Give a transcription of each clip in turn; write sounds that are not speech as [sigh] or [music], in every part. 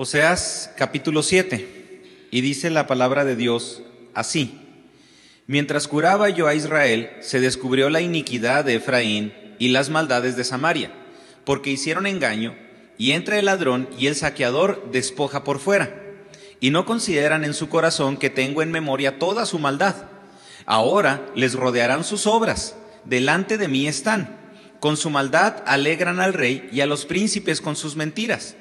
Oseas capítulo 7, y dice la palabra de Dios así. Mientras curaba yo a Israel, se descubrió la iniquidad de Efraín y las maldades de Samaria, porque hicieron engaño, y entra el ladrón y el saqueador despoja por fuera, y no consideran en su corazón que tengo en memoria toda su maldad. Ahora les rodearán sus obras, delante de mí están. Con su maldad alegran al rey y a los príncipes con sus mentiras.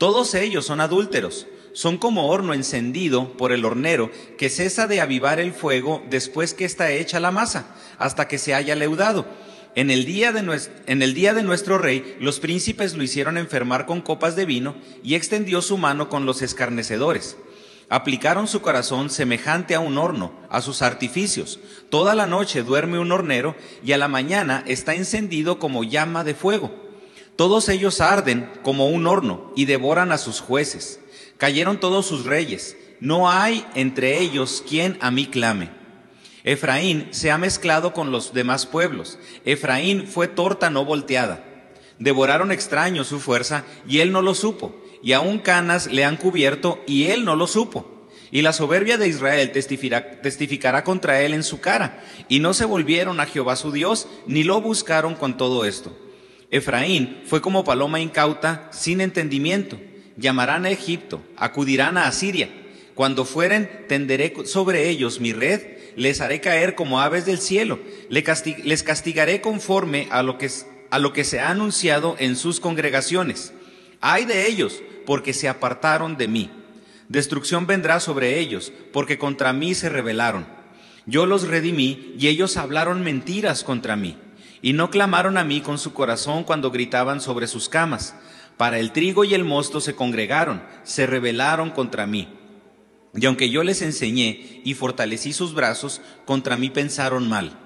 Todos ellos son adúlteros, son como horno encendido por el hornero que cesa de avivar el fuego después que está hecha la masa, hasta que se haya leudado. En el, día de nuestro, en el día de nuestro rey, los príncipes lo hicieron enfermar con copas de vino y extendió su mano con los escarnecedores. Aplicaron su corazón semejante a un horno, a sus artificios. Toda la noche duerme un hornero y a la mañana está encendido como llama de fuego. Todos ellos arden como un horno y devoran a sus jueces. Cayeron todos sus reyes. No hay entre ellos quien a mí clame. Efraín se ha mezclado con los demás pueblos. Efraín fue torta no volteada. Devoraron extraños su fuerza y él no lo supo. Y aún canas le han cubierto y él no lo supo. Y la soberbia de Israel testificará, testificará, contra él en su cara. Y no se volvieron a Jehová su Dios, ni lo buscaron con todo esto. Efraín fue como paloma incauta, sin entendimiento. Llamarán a Egipto, acudirán a Asiria. Cuando fueren, tenderé sobre ellos mi red, les haré caer como aves del cielo, les castigaré conforme a lo, que, a lo que se ha anunciado en sus congregaciones. Ay de ellos, porque se apartaron de mí. Destrucción vendrá sobre ellos, porque contra mí se rebelaron. Yo los redimí y ellos hablaron mentiras contra mí y no clamaron a mí con su corazón cuando gritaban sobre sus camas. Para el trigo y el mosto se congregaron, se rebelaron contra mí. Y aunque yo les enseñé y fortalecí sus brazos, contra mí pensaron mal.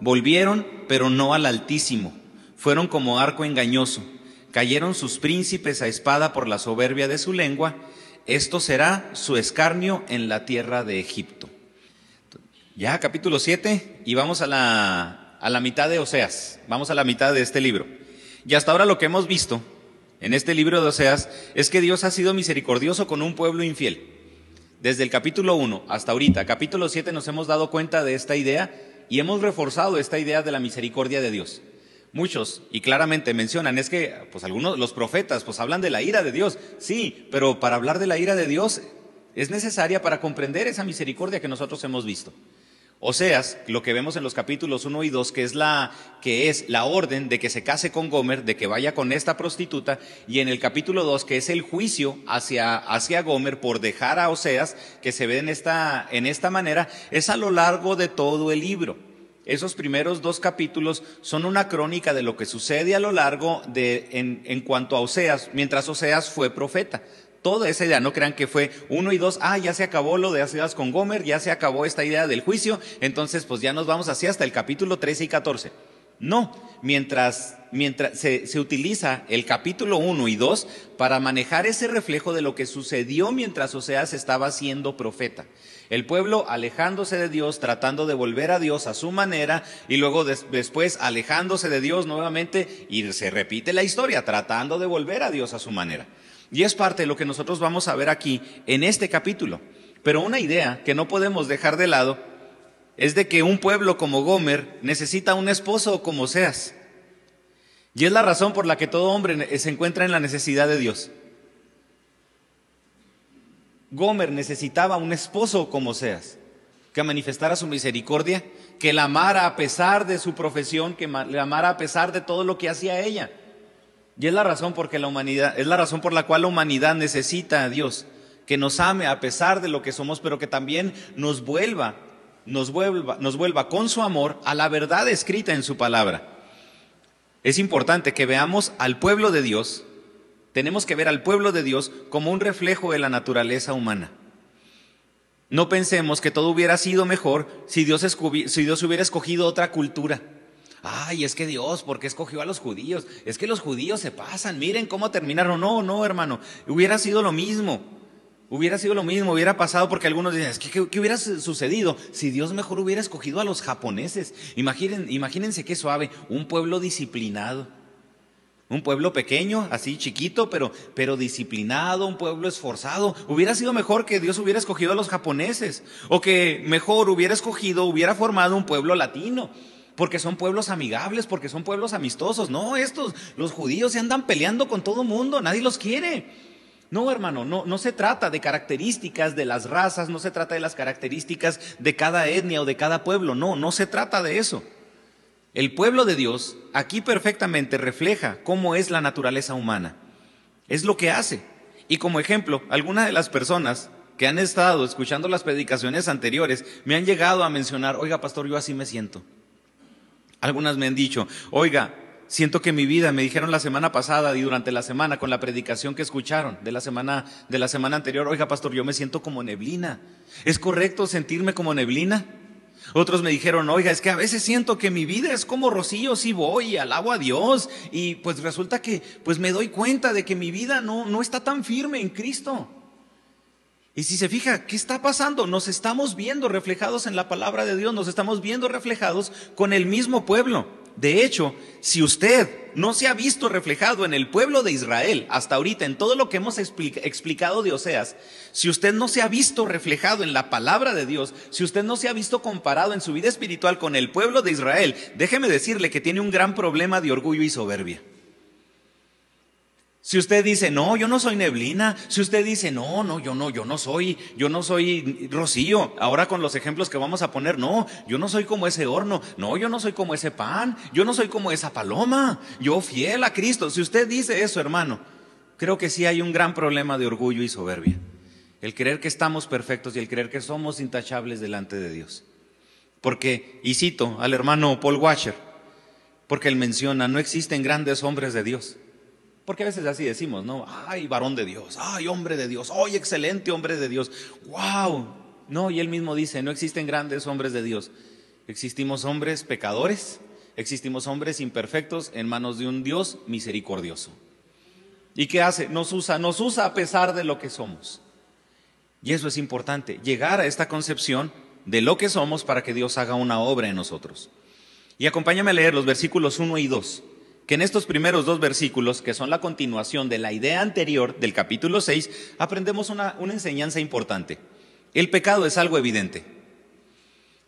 Volvieron, pero no al Altísimo. Fueron como arco engañoso. Cayeron sus príncipes a espada por la soberbia de su lengua. Esto será su escarnio en la tierra de Egipto. Ya, capítulo 7, y vamos a la, a la mitad de Oseas, vamos a la mitad de este libro. Y hasta ahora lo que hemos visto en este libro de Oseas es que Dios ha sido misericordioso con un pueblo infiel. Desde el capítulo 1 hasta ahorita, capítulo 7 nos hemos dado cuenta de esta idea y hemos reforzado esta idea de la misericordia de Dios. Muchos, y claramente mencionan, es que, pues algunos, los profetas, pues hablan de la ira de Dios. Sí, pero para hablar de la ira de Dios es necesaria para comprender esa misericordia que nosotros hemos visto. Oseas, lo que vemos en los capítulos 1 y 2, que es, la, que es la orden de que se case con Gomer, de que vaya con esta prostituta, y en el capítulo 2, que es el juicio hacia, hacia Gomer por dejar a Oseas, que se ve en esta, en esta manera, es a lo largo de todo el libro. Esos primeros dos capítulos son una crónica de lo que sucede a lo largo de, en, en cuanto a Oseas, mientras Oseas fue profeta toda esa idea. No crean que fue uno y dos, ah, ya se acabó lo de Ciudades con Gomer, ya se acabó esta idea del juicio, entonces pues ya nos vamos así hasta el capítulo 13 y 14. No, mientras, mientras se, se utiliza el capítulo 1 y 2 para manejar ese reflejo de lo que sucedió mientras Oseas estaba siendo profeta. El pueblo alejándose de Dios, tratando de volver a Dios a su manera, y luego después alejándose de Dios nuevamente, y se repite la historia, tratando de volver a Dios a su manera. Y es parte de lo que nosotros vamos a ver aquí en este capítulo. Pero una idea que no podemos dejar de lado es de que un pueblo como Gomer necesita un esposo como seas. Y es la razón por la que todo hombre se encuentra en la necesidad de Dios. Gomer necesitaba un esposo como seas, que manifestara su misericordia, que la amara a pesar de su profesión, que la amara a pesar de todo lo que hacía ella. Y es la razón porque la humanidad, es la razón por la cual la humanidad necesita a Dios, que nos ame a pesar de lo que somos, pero que también nos vuelva, nos vuelva, nos vuelva con su amor a la verdad escrita en su palabra. Es importante que veamos al pueblo de Dios, tenemos que ver al pueblo de Dios como un reflejo de la naturaleza humana. No pensemos que todo hubiera sido mejor si Dios, si Dios hubiera escogido otra cultura ay, es que Dios, ¿por qué escogió a los judíos? Es que los judíos se pasan, miren cómo terminaron. No, no, hermano, hubiera sido lo mismo. Hubiera sido lo mismo, hubiera pasado porque algunos dicen, ¿qué, qué, hubiera sucedido si Dios mejor hubiera escogido a los japoneses? Imaginen, imagínense qué suave, un pueblo disciplinado, Un pueblo pequeño, así chiquito, pero, pero disciplinado, un pueblo esforzado. Hubiera sido mejor que Dios hubiera escogido a los japoneses, o que mejor hubiera escogido, hubiera formado un pueblo latino, porque son pueblos amigables, porque son pueblos amistosos. No, estos, los judíos se andan peleando con todo mundo, nadie los quiere. No, hermano, no, no se trata de características de las razas, no se trata de las características de cada etnia o de cada pueblo, no, no se trata de eso. El pueblo de Dios aquí perfectamente refleja cómo es la naturaleza humana. Es lo que hace. Y como ejemplo, algunas de las personas que han estado escuchando las predicaciones anteriores me han llegado a mencionar, oiga, pastor, yo así me siento. Algunas me han dicho, oiga, siento que mi vida, me dijeron la semana pasada y durante la semana con la predicación que escucharon de la semana de la semana anterior, oiga, pastor, yo me siento como neblina. ¿Es correcto sentirme como neblina? Otros me dijeron, oiga, es que a veces siento que mi vida es como rocío, si voy alabo a Dios. Y pues resulta que pues me doy cuenta de que mi vida no, no está tan firme en Cristo. Y si se fija, ¿qué está pasando? Nos estamos viendo reflejados en la palabra de Dios, nos estamos viendo reflejados con el mismo pueblo. De hecho, si usted no se ha visto reflejado en el pueblo de Israel hasta ahorita, en todo lo que hemos explicado de Oseas, si usted no se ha visto reflejado en la palabra de Dios, si usted no se ha visto comparado en su vida espiritual con el pueblo de Israel, déjeme decirle que tiene un gran problema de orgullo y soberbia. Si usted dice, no, yo no soy neblina, si usted dice, no, no, yo no, yo no soy, yo no soy rocío, ahora con los ejemplos que vamos a poner, no, yo no soy como ese horno, no, yo no soy como ese pan, yo no soy como esa paloma, yo fiel a Cristo. Si usted dice eso, hermano, creo que sí hay un gran problema de orgullo y soberbia. El creer que estamos perfectos y el creer que somos intachables delante de Dios. Porque, y cito al hermano Paul Washer, porque él menciona, no existen grandes hombres de Dios porque a veces así decimos, ¿no? Ay, varón de Dios, ay, hombre de Dios, ay, excelente hombre de Dios, wow. No, y él mismo dice, no existen grandes hombres de Dios. Existimos hombres pecadores, existimos hombres imperfectos en manos de un Dios misericordioso. ¿Y qué hace? Nos usa, nos usa a pesar de lo que somos. Y eso es importante, llegar a esta concepción de lo que somos para que Dios haga una obra en nosotros. Y acompáñame a leer los versículos 1 y 2 que en estos primeros dos versículos, que son la continuación de la idea anterior del capítulo 6, aprendemos una, enseñanza importante. El pecado es algo evidente.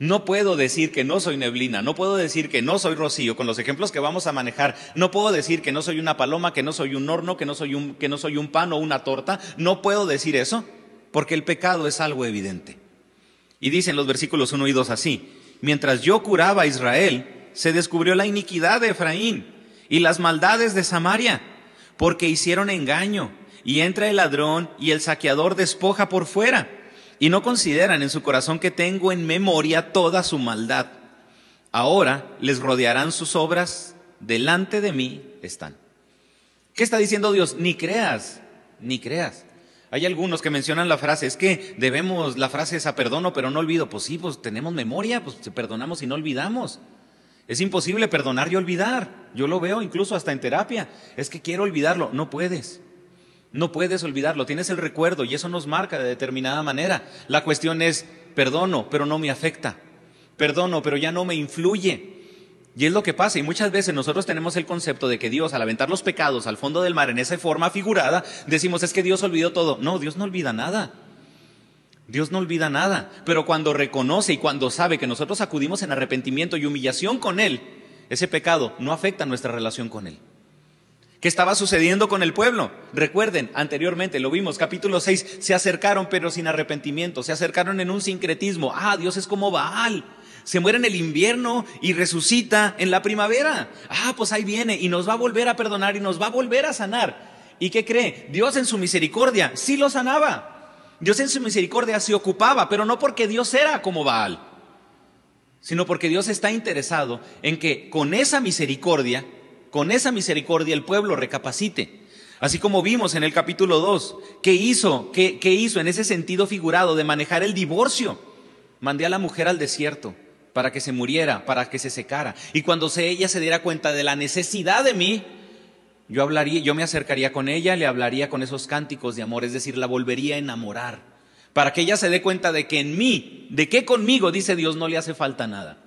No puedo decir que no soy neblina, no puedo decir que no soy rocío, con los ejemplos que vamos a manejar, no puedo decir que no soy una paloma, que no soy un horno, que no soy un, que no soy un pan o una torta, no puedo decir eso, porque el pecado es algo evidente. Y dicen los versículos 1 y 2 así, mientras yo curaba a Israel, se descubrió la iniquidad de Efraín y las maldades de Samaria, porque hicieron engaño, y entra el ladrón y el saqueador despoja por fuera, y no consideran en su corazón que tengo en memoria toda su maldad. Ahora les rodearán sus obras, delante de mí están. ¿Qué está diciendo Dios? Ni creas, ni creas. Hay algunos que mencionan la frase, es que debemos, la frase esa perdono pero no olvido. Pues sí, pues tenemos memoria, pues perdonamos y no olvidamos. Es imposible perdonar y olvidar. Yo lo veo incluso hasta en terapia. Es que quiero olvidarlo. No puedes. No puedes olvidarlo. Tienes el recuerdo y eso nos marca de determinada manera. La cuestión es, perdono, pero no me afecta. Perdono, pero ya no me influye. Y es lo que pasa. Y muchas veces nosotros tenemos el concepto de que Dios, al aventar los pecados al fondo del mar en esa forma figurada, decimos es que Dios olvidó todo. No, Dios no olvida nada. Dios no olvida nada, pero cuando reconoce y cuando sabe que nosotros acudimos en arrepentimiento y humillación con Él, ese pecado no afecta nuestra relación con Él. ¿Qué estaba sucediendo con el pueblo? Recuerden, anteriormente lo vimos, capítulo 6, se acercaron pero sin arrepentimiento, se acercaron en un sincretismo. Ah, Dios es como Baal. Se muere en el invierno y resucita en la primavera. Ah, pues ahí viene y nos va a volver a perdonar y nos va a volver a sanar. ¿Y qué cree? Dios en su misericordia sí lo sanaba. Dios en su misericordia se ocupaba, pero no porque Dios era como Baal, sino porque Dios está interesado en que con esa misericordia, con esa misericordia el pueblo recapacite. Así como vimos en el capítulo 2, ¿qué hizo? ¿Qué, ¿Qué hizo en ese sentido figurado de manejar el divorcio? Mandé a la mujer al desierto para que se muriera, para que se secara. Y cuando ella se diera cuenta de la necesidad de mí, yo hablaría, yo me acercaría con ella, le hablaría con esos cánticos de amor, es decir, la volvería a enamorar, para que ella se dé cuenta de que en mí, de que conmigo, dice Dios, no le hace falta nada.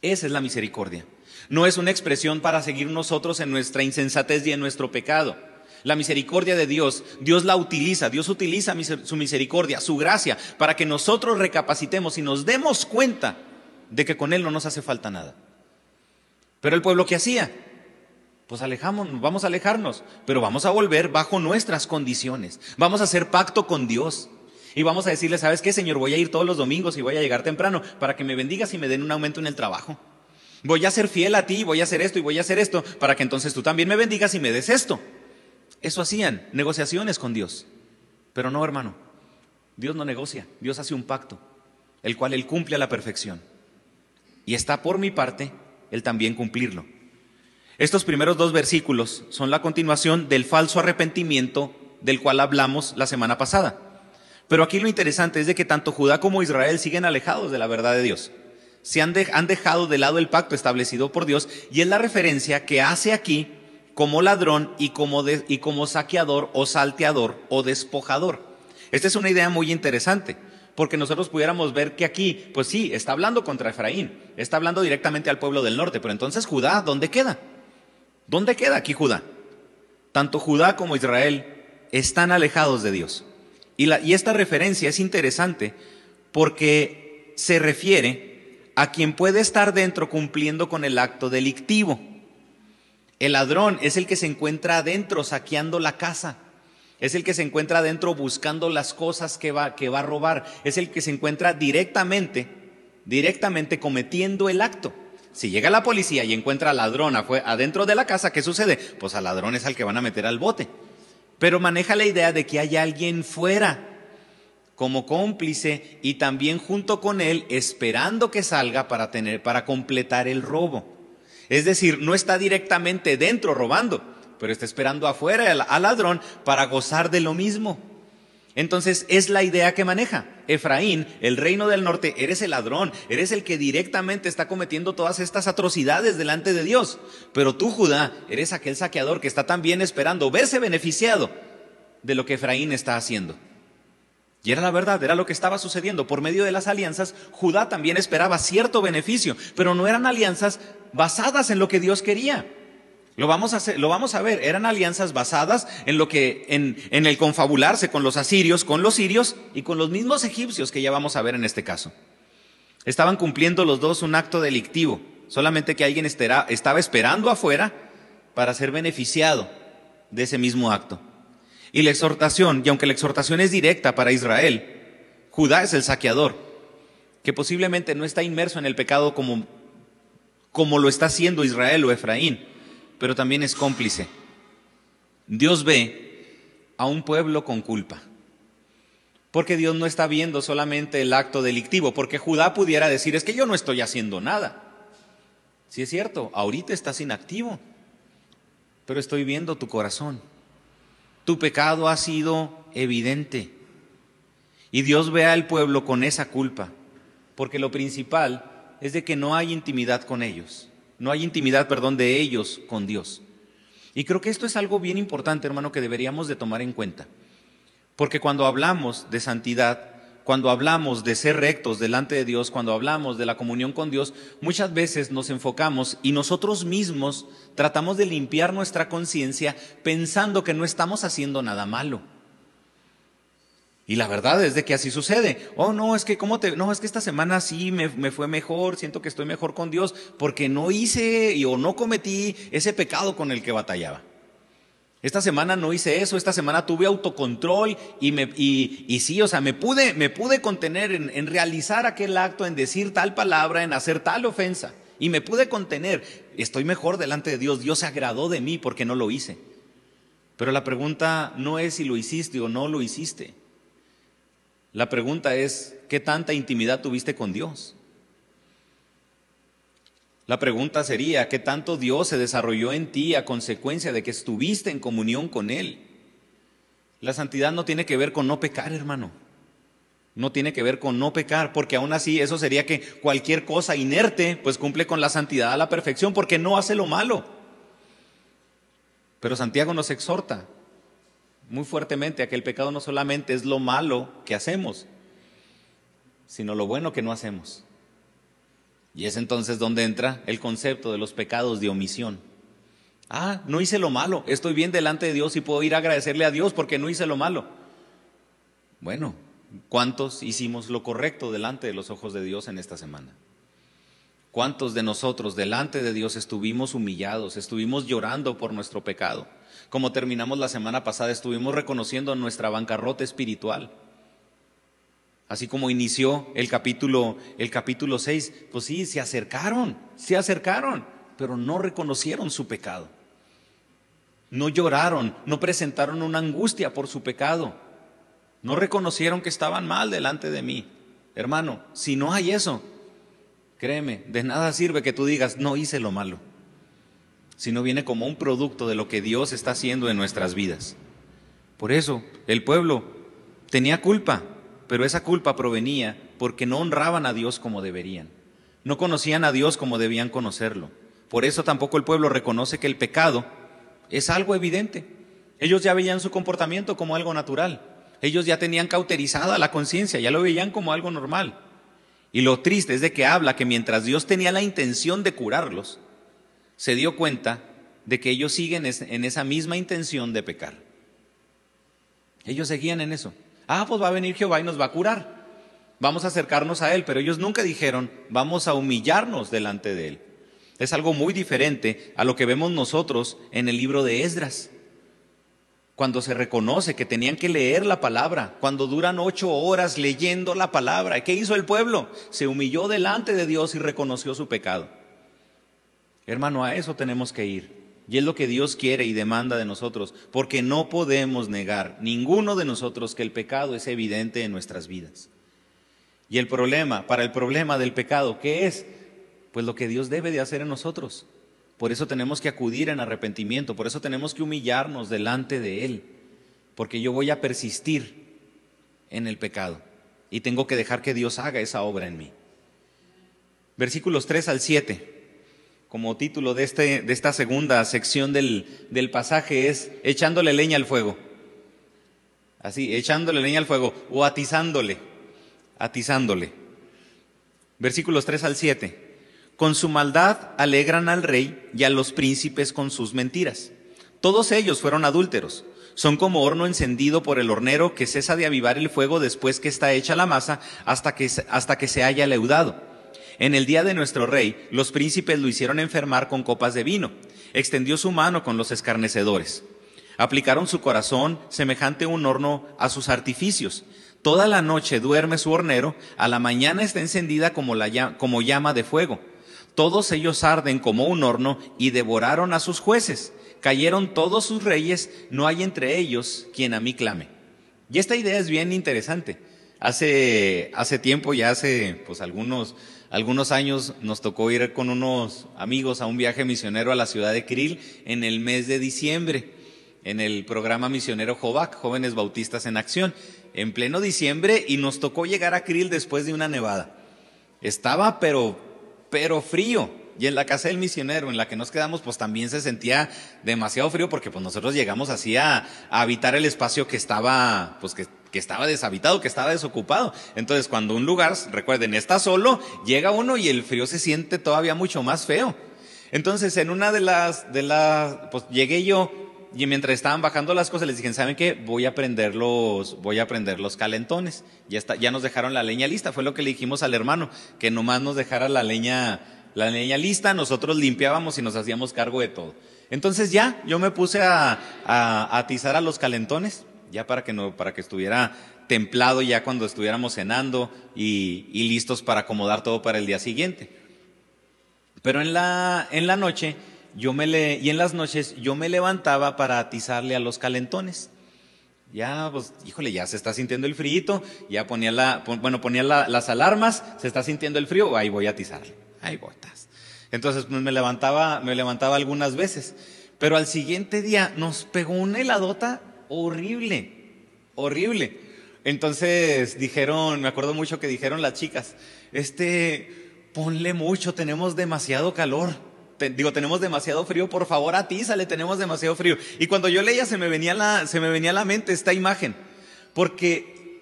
Esa es la misericordia. No es una expresión para seguir nosotros en nuestra insensatez y en nuestro pecado. La misericordia de Dios, Dios la utiliza, Dios utiliza su misericordia, su gracia, para que nosotros recapacitemos y nos demos cuenta de que con Él no nos hace falta nada. Pero el pueblo que hacía, pues alejamos, vamos a alejarnos, pero vamos a volver bajo nuestras condiciones. Vamos a hacer pacto con Dios. Y vamos a decirle, ¿sabes qué, Señor? Voy a ir todos los domingos y voy a llegar temprano para que me bendigas y me den un aumento en el trabajo. Voy a ser fiel a ti, voy a hacer esto y voy a hacer esto para que entonces tú también me bendigas y me des esto. Eso hacían, negociaciones con Dios. Pero no, hermano, Dios no negocia, Dios hace un pacto, el cual Él cumple a la perfección. Y está por mi parte Él también cumplirlo. Estos primeros dos versículos son la continuación del falso arrepentimiento del cual hablamos la semana pasada. Pero aquí lo interesante es de que tanto Judá como Israel siguen alejados de la verdad de Dios. Se han, dejado de lado el pacto establecido por Dios y es la referencia que hace aquí como ladrón y como, y como saqueador o salteador o despojador. Esta es una idea muy interesante porque nosotros pudiéramos ver que aquí, pues sí, está hablando contra Efraín, está hablando directamente al pueblo del norte, pero entonces Judá, ¿dónde queda? ¿Dónde queda aquí Judá? Tanto Judá como Israel están alejados de Dios. Y, y esta referencia es interesante porque se refiere a quien puede estar dentro cumpliendo con el acto delictivo. El ladrón es el que se encuentra adentro saqueando la casa. Es el que se encuentra adentro buscando las cosas que va, que va a robar. Es el que se encuentra directamente, directamente cometiendo el acto. Si llega la policía y encuentra al ladrón adentro de la casa, ¿qué sucede? Pues al ladrón es al que van a meter al bote. Pero maneja la idea de que hay alguien fuera como cómplice y también junto con él esperando que salga para tener para completar el robo. Es decir, no está directamente dentro robando, pero está esperando afuera al ladrón para gozar de lo mismo. Entonces es la idea que maneja. Efraín, el reino del norte, eres el ladrón, eres el que directamente está cometiendo todas estas atrocidades delante de Dios. Pero tú, Judá, eres aquel saqueador que está también esperando verse beneficiado de lo que Efraín está haciendo. Y era la verdad, era lo que estaba sucediendo. Por medio de las alianzas, Judá también esperaba cierto beneficio, pero no eran alianzas basadas en lo que Dios quería. Lo vamos, a lo vamos a ver, eran alianzas basadas en lo que, en, en el confabularse con los asirios, con los sirios y con los mismos egipcios que ya vamos a ver en este caso. Estaban cumpliendo los dos un acto delictivo, solamente que alguien estaba esperando afuera para ser beneficiado de ese mismo acto. Y la exhortación, y aunque la exhortación es directa para Israel, Judá es el saqueador, que posiblemente no está inmerso en el pecado como, como lo está haciendo Israel o Efraín, pero también es cómplice. Dios ve a un pueblo con culpa. Porque Dios no está viendo solamente el acto delictivo, porque Judá pudiera decir, es que yo no estoy haciendo nada. Si es cierto, ahorita estás inactivo, pero estoy viendo tu corazón. Tu pecado ha sido evidente. Y Dios ve al pueblo con esa culpa, porque lo principal es de que no hay intimidad con ellos. No hay intimidad, perdón, de ellos con Dios. Y creo que esto es algo bien importante, hermano, que deberíamos de tomar en cuenta. Porque cuando hablamos de santidad, cuando hablamos de ser rectos delante de Dios, cuando hablamos de la comunión con Dios, muchas veces nos enfocamos y nosotros mismos tratamos de limpiar nuestra conciencia pensando que no estamos haciendo nada malo. Y la verdad es de que así sucede. Oh, no, es que cómo te, no, es que esta semana sí me, me, fue mejor, siento que estoy mejor con Dios, porque no hice y, o no cometí ese pecado con el que batallaba. Esta semana no hice eso, esta semana tuve autocontrol y, me, y, y sí, o sea, me pude, me pude contener en, en realizar aquel acto, en decir tal palabra, en hacer tal ofensa. Y me pude contener. Estoy mejor delante de Dios. Dios se agradó de mí porque no lo hice. Pero la pregunta no es si lo hiciste o no lo hiciste. La pregunta es, ¿qué tanta intimidad tuviste con Dios? La pregunta sería, ¿qué tanto Dios se desarrolló en ti a consecuencia de que estuviste en comunión con Él? La santidad no tiene que ver con no pecar, hermano. No tiene que ver con no pecar, porque aún así eso sería que cualquier cosa inerte pues cumple con la santidad a la perfección porque no hace lo malo. Pero Santiago nos exhorta muy fuertemente a que el pecado no solamente es lo malo que hacemos, sino lo bueno que no hacemos. Y es entonces donde entra el concepto de los pecados de omisión. Ah, no hice lo malo, estoy bien delante de Dios y puedo ir a agradecerle a Dios porque no hice lo malo. Bueno, ¿cuántos hicimos lo correcto delante de los ojos de Dios en esta semana? ¿Cuántos de nosotros delante de Dios estuvimos humillados, estuvimos llorando por nuestro pecado? Como terminamos la semana pasada, estuvimos reconociendo nuestra bancarrota espiritual. Así como inició el capítulo, el capítulo 6, pues sí, se acercaron, se acercaron, pero no reconocieron su pecado. No lloraron, no presentaron una angustia por su pecado. No reconocieron que estaban mal delante de mí. Hermano, si no hay eso, créeme, de nada sirve que tú digas, no hice lo malo, sino viene como un producto de lo que Dios está haciendo en nuestras vidas. Por eso, el pueblo tenía culpa, pero esa culpa provenía porque no honraban a Dios como deberían. No conocían a Dios como debían conocerlo. Por eso tampoco el pueblo reconoce que el pecado es algo evidente. Ellos ya veían su comportamiento como algo natural. Ellos ya tenían cauterizada la conciencia, ya lo veían como algo normal. Y lo triste es de que habla que mientras Dios tenía la intención de curarlos, se dio cuenta de que ellos siguen en esa misma intención de pecar. Ellos seguían en eso. Ah, pues va a venir Jehová y nos va a curar. Vamos a acercarnos a Él, pero ellos nunca dijeron, vamos a humillarnos delante de Él. Es algo muy diferente a lo que vemos nosotros en el libro de Esdras. Cuando se reconoce que tenían que leer la palabra, cuando duran ocho horas leyendo la palabra, ¿qué hizo el pueblo? Se humilló delante de Dios y reconoció su pecado. Hermano, a eso tenemos que ir. Y es lo que Dios quiere y demanda de nosotros, porque no podemos negar, ninguno de nosotros, que el pecado es evidente en nuestras vidas. Y el problema, para el problema del pecado, ¿qué es? Pues lo que Dios debe de hacer en nosotros. Por eso tenemos que acudir en arrepentimiento, por eso tenemos que humillarnos delante de Él, porque yo voy a persistir en el pecado y tengo que dejar que Dios haga esa obra en mí. Versículos 3 al 7 como título de, este, de esta segunda sección del, del pasaje es echándole leña al fuego. Así, echándole leña al fuego o atizándole, atizándole. Versículos 3 al 7. Con su maldad alegran al rey y a los príncipes con sus mentiras. Todos ellos fueron adúlteros. Son como horno encendido por el hornero que cesa de avivar el fuego después que está hecha la masa hasta que, hasta que se haya leudado. En el día de nuestro rey, los príncipes lo hicieron enfermar con copas de vino. Extendió su mano con los escarnecedores. Aplicaron su corazón semejante un horno a sus artificios. Toda la noche duerme su hornero, a la mañana está encendida como, como llama de fuego. Todos ellos arden como un horno y devoraron a sus jueces. Cayeron todos sus reyes, no hay entre ellos quien a mí clame. Y esta idea es bien interesante. Hace, hace tiempo, ya hace pues algunos algunos años nos tocó ir con unos amigos a un viaje misionero a la ciudad de Krill en el mes de diciembre, en el programa misionero Jovac, Jóvenes Bautistas en Acción, en pleno diciembre y nos tocó llegar a Krill después de una nevada. Estaba pero, pero frío. Y en la casa del misionero en la que nos quedamos, pues también se sentía demasiado frío porque pues nosotros llegamos así a, habitar el espacio que estaba, pues que que estaba deshabitado, que estaba desocupado. Entonces, cuando un lugar, recuerden, está solo, llega uno y el frío se siente todavía mucho más feo. Entonces, en una de las, de las, pues llegué yo y mientras estaban bajando las cosas les dije, ¿saben qué? Voy a prender los, voy a prender los calentones. Ya está, ya nos dejaron la leña lista. Fue lo que le dijimos al hermano, que nomás nos dejara la leña, la leña lista, nosotros limpiábamos y nos hacíamos cargo de todo. Entonces ya, yo me puse a, atizar a los calentones ya para que, no, para que estuviera templado ya cuando estuviéramos cenando y, listos para acomodar todo para el día siguiente. Pero en la, en la noche, yo me le, y en las noches yo me levantaba para atizarle a los calentones. Ya, pues, híjole, ya se está sintiendo el frío, ya ponía la, bueno, ponía las alarmas, se está sintiendo el frío, ahí voy a atizarle, ahí voy. Entonces, pues, me levantaba, me levantaba algunas veces. Pero al siguiente día nos pegó una heladota horrible, horrible. Entonces dijeron, me acuerdo mucho que dijeron las chicas, este, ponle mucho, tenemos demasiado calor. digo, tenemos demasiado frío, por favor atízale, tenemos demasiado frío. Y cuando yo leía se me venía la, se me venía a la mente esta imagen, porque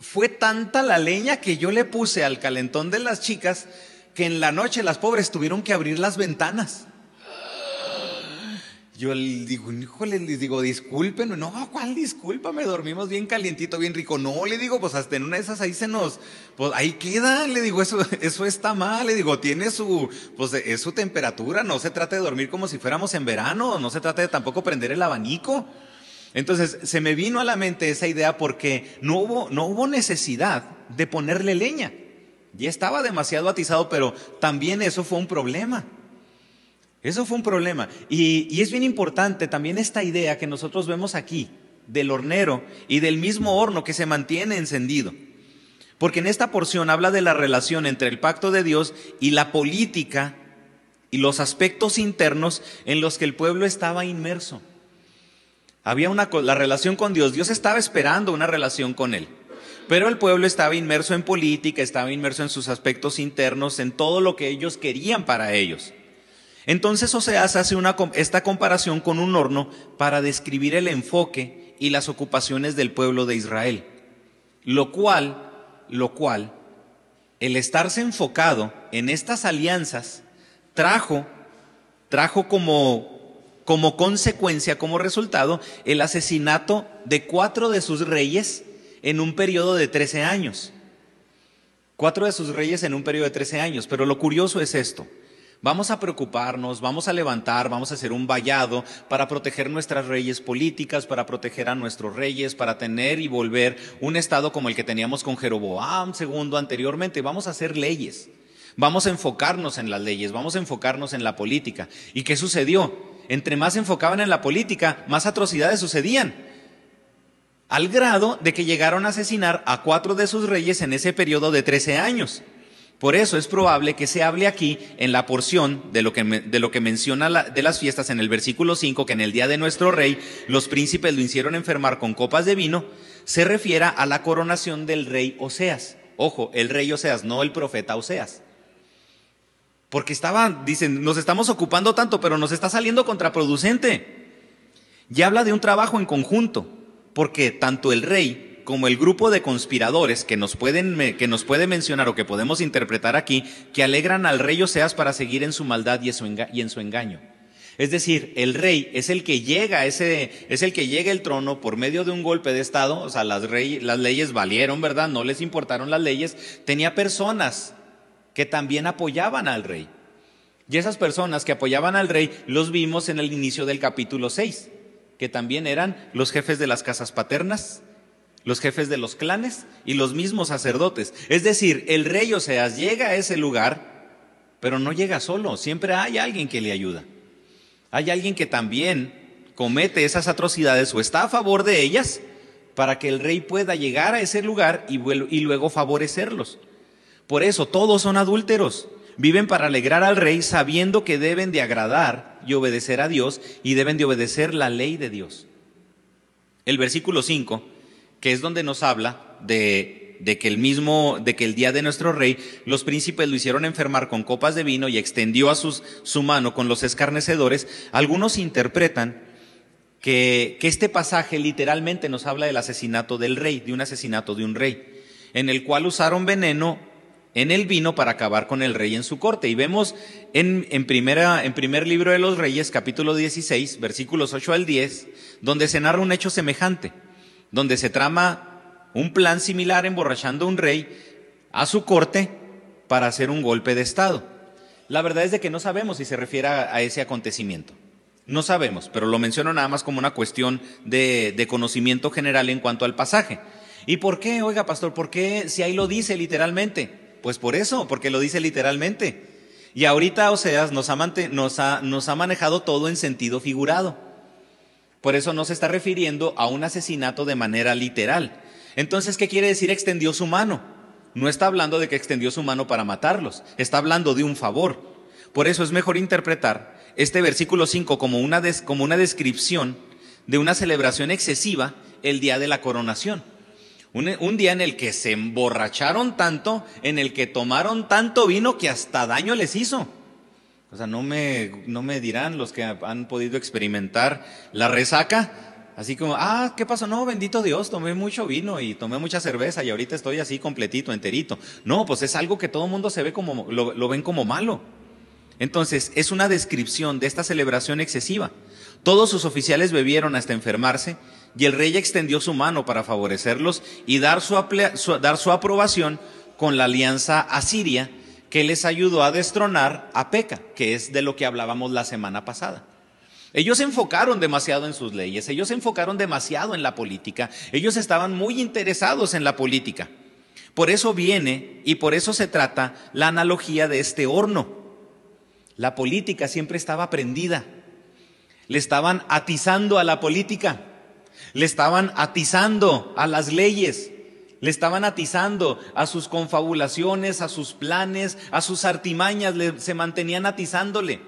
fue tanta la leña que yo le puse al calentón de las chicas que en la noche las pobres tuvieron que abrir las ventanas. Yo le digo, híjole, les digo, disculpen, no, ¿cuál discúlpame? Dormimos bien calientito, bien rico. No, le digo, pues hasta en una de esas ahí se nos, pues ahí queda, le digo, eso, eso está mal, le digo, tiene su, pues es su temperatura, no se trata de dormir como si fuéramos en verano, no se trata de tampoco prender el abanico. Entonces, se me vino a la mente esa idea porque no hubo, no hubo necesidad de ponerle leña. Ya estaba demasiado atizado, pero también eso fue un problema. Eso fue un problema. Y, es bien importante también esta idea que nosotros vemos aquí del hornero y del mismo horno que se mantiene encendido. Porque en esta porción habla de la relación entre el pacto de Dios y la política y los aspectos internos en los que el pueblo estaba inmerso. Había una la relación con Dios, Dios estaba esperando una relación con él. Pero el pueblo estaba inmerso en política, estaba inmerso en sus aspectos internos, en todo lo que ellos querían para ellos. Entonces Oseas hace esta comparación con un horno para describir el enfoque y las ocupaciones del pueblo de Israel. Lo cual, lo cual, el estarse enfocado en estas alianzas trajo, trajo como, como consecuencia, como resultado, el asesinato de cuatro de sus reyes en un periodo de trece años. Cuatro de sus reyes en un periodo de trece años. Pero lo curioso es esto. Vamos a preocuparnos, vamos a levantar, vamos a hacer un vallado para proteger nuestras reyes políticas, para proteger a nuestros reyes, para tener y volver un estado como el que teníamos con Jeroboam segundo anteriormente. Vamos a hacer leyes. Vamos a enfocarnos en las leyes, vamos a enfocarnos en la política. ¿Y qué sucedió? Entre más se enfocaban en la política, más atrocidades sucedían. Al grado de que llegaron a asesinar a cuatro de sus reyes en ese periodo de 13 años. Por eso es probable que se hable aquí en la porción de lo que, de lo que menciona de las fiestas en el versículo 5, que en el día de nuestro rey los príncipes lo hicieron enfermar con copas de vino, se refiera a la coronación del rey Oseas. Ojo, el rey Oseas, no el profeta Oseas. Porque estaba, dicen, nos estamos ocupando tanto, pero nos está saliendo contraproducente. Ya habla de un trabajo en conjunto, porque tanto el rey como el grupo de conspiradores que nos, pueden, que nos puede mencionar o que podemos interpretar aquí, que alegran al rey Oseas para seguir en su maldad y en su, engaño. Es decir, el rey es el que llega, ese, es el que llega al trono por medio de un golpe de Estado, o sea, las, las leyes valieron, ¿verdad? No les importaron las leyes, tenía personas que también apoyaban al rey. Y esas personas que apoyaban al rey los vimos en el inicio del capítulo 6, que también eran los jefes de las casas paternas, los jefes de los clanes y los mismos sacerdotes. Es decir, el rey Oseas llega a ese lugar, pero no llega solo, siempre hay alguien que le ayuda. Hay alguien que también comete esas atrocidades o está a favor de ellas para que el rey pueda llegar a ese lugar y, y luego favorecerlos. Por eso todos son adúlteros. Viven para alegrar al rey sabiendo que deben de agradar y obedecer a Dios y deben de obedecer la ley de Dios. El versículo 5 que es donde nos habla de, que el mismo, de que el día de nuestro rey, los príncipes lo hicieron enfermar con copas de vino y extendió a sus, su mano con los escarnecedores, algunos interpretan que, que este pasaje literalmente nos habla del asesinato del rey, de un asesinato de un rey, en el cual usaron veneno en el vino para acabar con el rey en su corte. Y vemos en, en, primera, en primer libro de los reyes, capítulo 16, versículos 8 al 10, donde se narra un hecho semejante donde se trama un plan similar emborrachando a un rey a su corte para hacer un golpe de Estado. La verdad es de que no sabemos si se refiere a, ese acontecimiento. No sabemos, pero lo menciono nada más como una cuestión de, de conocimiento general en cuanto al pasaje. ¿Y por qué, oiga, pastor? ¿Por qué si ahí lo dice literalmente? Pues por eso, porque lo dice literalmente. Y ahorita Oseas nos ha, nos ha, nos ha manejado todo en sentido figurado. Por eso no se está refiriendo a un asesinato de manera literal. Entonces, ¿qué quiere decir extendió su mano? No está hablando de que extendió su mano para matarlos, está hablando de un favor. Por eso es mejor interpretar este versículo 5 como una, como una descripción de una celebración excesiva el día de la coronación. Un, día en el que se emborracharon tanto, en el que tomaron tanto vino que hasta daño les hizo. O sea, no me, no me dirán los que han podido experimentar la resaca, Así como, ah, ¿qué pasó? No, bendito Dios, tomé mucho vino y tomé mucha cerveza y ahorita estoy así completito, enterito. No, pues es algo que todo el mundo se ve como, lo, lo ven como malo. Entonces, es una descripción de esta celebración excesiva. Todos sus oficiales bebieron hasta enfermarse y el rey extendió su mano para favorecerlos y dar su, dar su aprobación con la alianza asiria que les ayudó a destronar a Peca, que es de lo que hablábamos la semana pasada. Ellos se enfocaron demasiado en sus leyes, ellos se enfocaron demasiado en la política, ellos estaban muy interesados en la política. Por eso viene y por eso se trata la analogía de este horno. La política siempre estaba prendida. Le estaban atizando a la política. Le estaban atizando a las leyes. Le estaban atizando a sus confabulaciones, a sus planes, a sus artimañas. se mantenían atizándole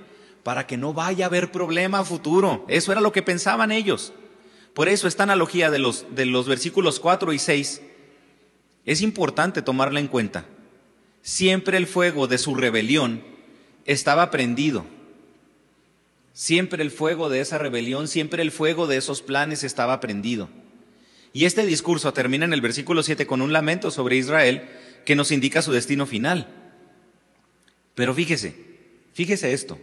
para que no vaya a haber problema futuro. Eso era lo que pensaban ellos. Por eso esta analogía de los, de los versículos 4 y 6 es importante tomarla en cuenta. Siempre el fuego de su rebelión estaba prendido. Siempre el fuego de esa rebelión, siempre el fuego de esos planes estaba prendido. Y este discurso termina en el versículo 7 con un lamento sobre Israel que nos indica su destino final. Pero fíjese, fíjese esto,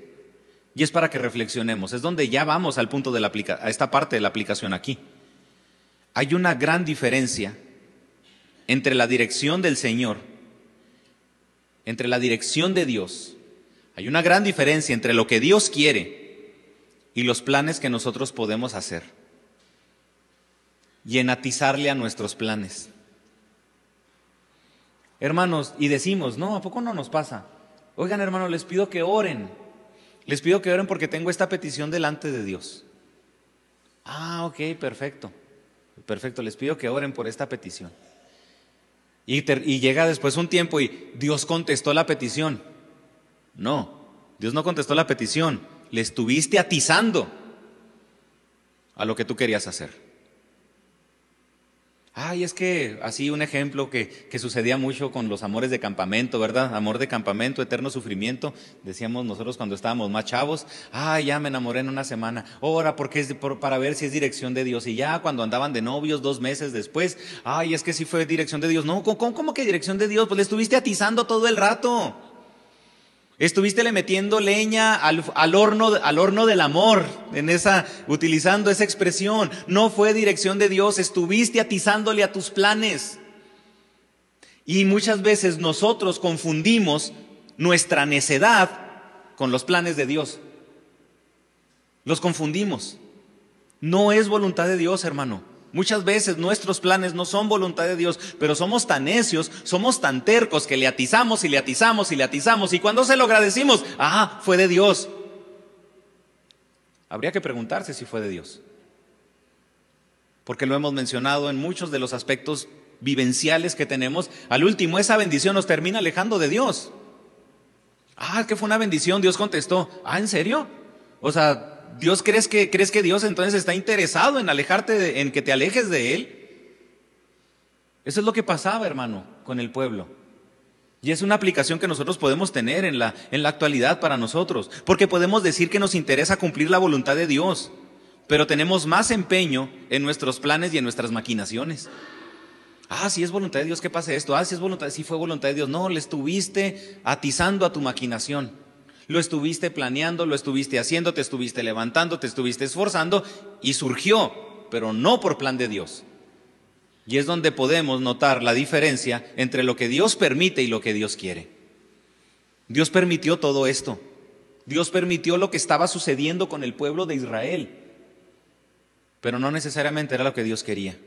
y es para que reflexionemos, es donde ya vamos al punto de la a esta parte de la aplicación aquí. Hay una gran diferencia entre la dirección del Señor, entre la dirección de Dios hay una gran diferencia entre lo que Dios quiere y los planes que nosotros podemos hacer. Y enatizarle a nuestros planes. Hermanos, y decimos, no, ¿a poco no nos pasa? Oigan, hermanos, les pido que oren. Les pido que oren porque tengo esta petición delante de Dios. Ah, ok, perfecto. Perfecto, les pido que oren por esta petición. Y, y llega después un tiempo y Dios contestó la petición. No, Dios no contestó la petición, le estuviste atizando a lo que tú querías hacer. Ay, es que así un ejemplo que, que, sucedía mucho con los amores de campamento, ¿verdad? Amor de campamento, eterno sufrimiento. Decíamos nosotros cuando estábamos más chavos, ay, ya me enamoré en una semana. Ahora, porque es para ver si es dirección de Dios. Y ya cuando andaban de novios dos meses después, ay, es que sí fue dirección de Dios. No, ¿cómo, cómo que dirección de Dios? Pues le estuviste atizando todo el rato. Estuviste metiendo leña al, horno, al horno del amor, en esa, utilizando esa expresión. No fue dirección de Dios, estuviste atizándole a tus planes. Y muchas veces nosotros confundimos nuestra necedad con los planes de Dios. Los confundimos. No es voluntad de Dios, hermano. Muchas veces nuestros planes no son voluntad de Dios, pero somos tan necios, somos tan tercos que le atizamos y le atizamos y le atizamos. Y cuando se lo agradecimos, ah, fue de Dios. Habría que preguntarse si fue de Dios. Porque lo hemos mencionado en muchos de los aspectos vivenciales que tenemos. Al último, esa bendición nos termina alejando de Dios. Ah, que fue una bendición, Dios contestó. Ah, ¿en serio? O sea, Dios crees que, crees que Dios entonces está interesado en alejarte, en que te alejes de Él. Eso es lo que pasaba, hermano, con el pueblo. Y es una aplicación que nosotros podemos tener en la, en la actualidad para nosotros, porque podemos decir que nos interesa cumplir la voluntad de Dios, pero tenemos más empeño en nuestros planes y en nuestras maquinaciones. Ah, si es voluntad de Dios que pase esto. Ah, si es voluntad, si fue voluntad de Dios. No, le estuviste atizando a tu maquinación. Lo estuviste planeando, lo estuviste haciendo, te estuviste levantando, te estuviste esforzando y surgió, pero no por plan de Dios. Y es donde podemos notar la diferencia entre lo que Dios permite y lo que Dios quiere. Dios permitió todo esto. Dios permitió lo que estaba sucediendo con el pueblo de Israel. Pero no necesariamente era lo que Dios quería.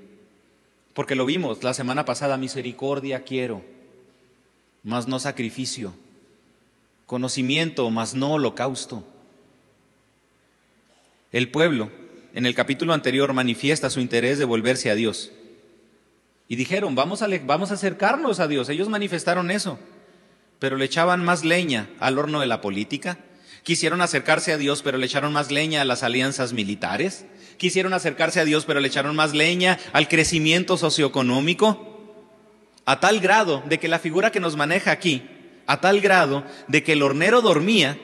Porque lo vimos la semana pasada, misericordia quiero, más no sacrificio conocimiento, mas no holocausto. El pueblo, en el capítulo anterior, manifiesta su interés de volverse a Dios. Y dijeron, vamos a, vamos a acercarnos a Dios. Ellos manifestaron eso, pero le echaban más leña al horno de la política. Quisieron acercarse a Dios, pero le echaron más leña a las alianzas militares. Quisieron acercarse a Dios, pero le echaron más leña al crecimiento socioeconómico. A tal grado de que la figura que nos maneja aquí a tal grado de que el hornero dormía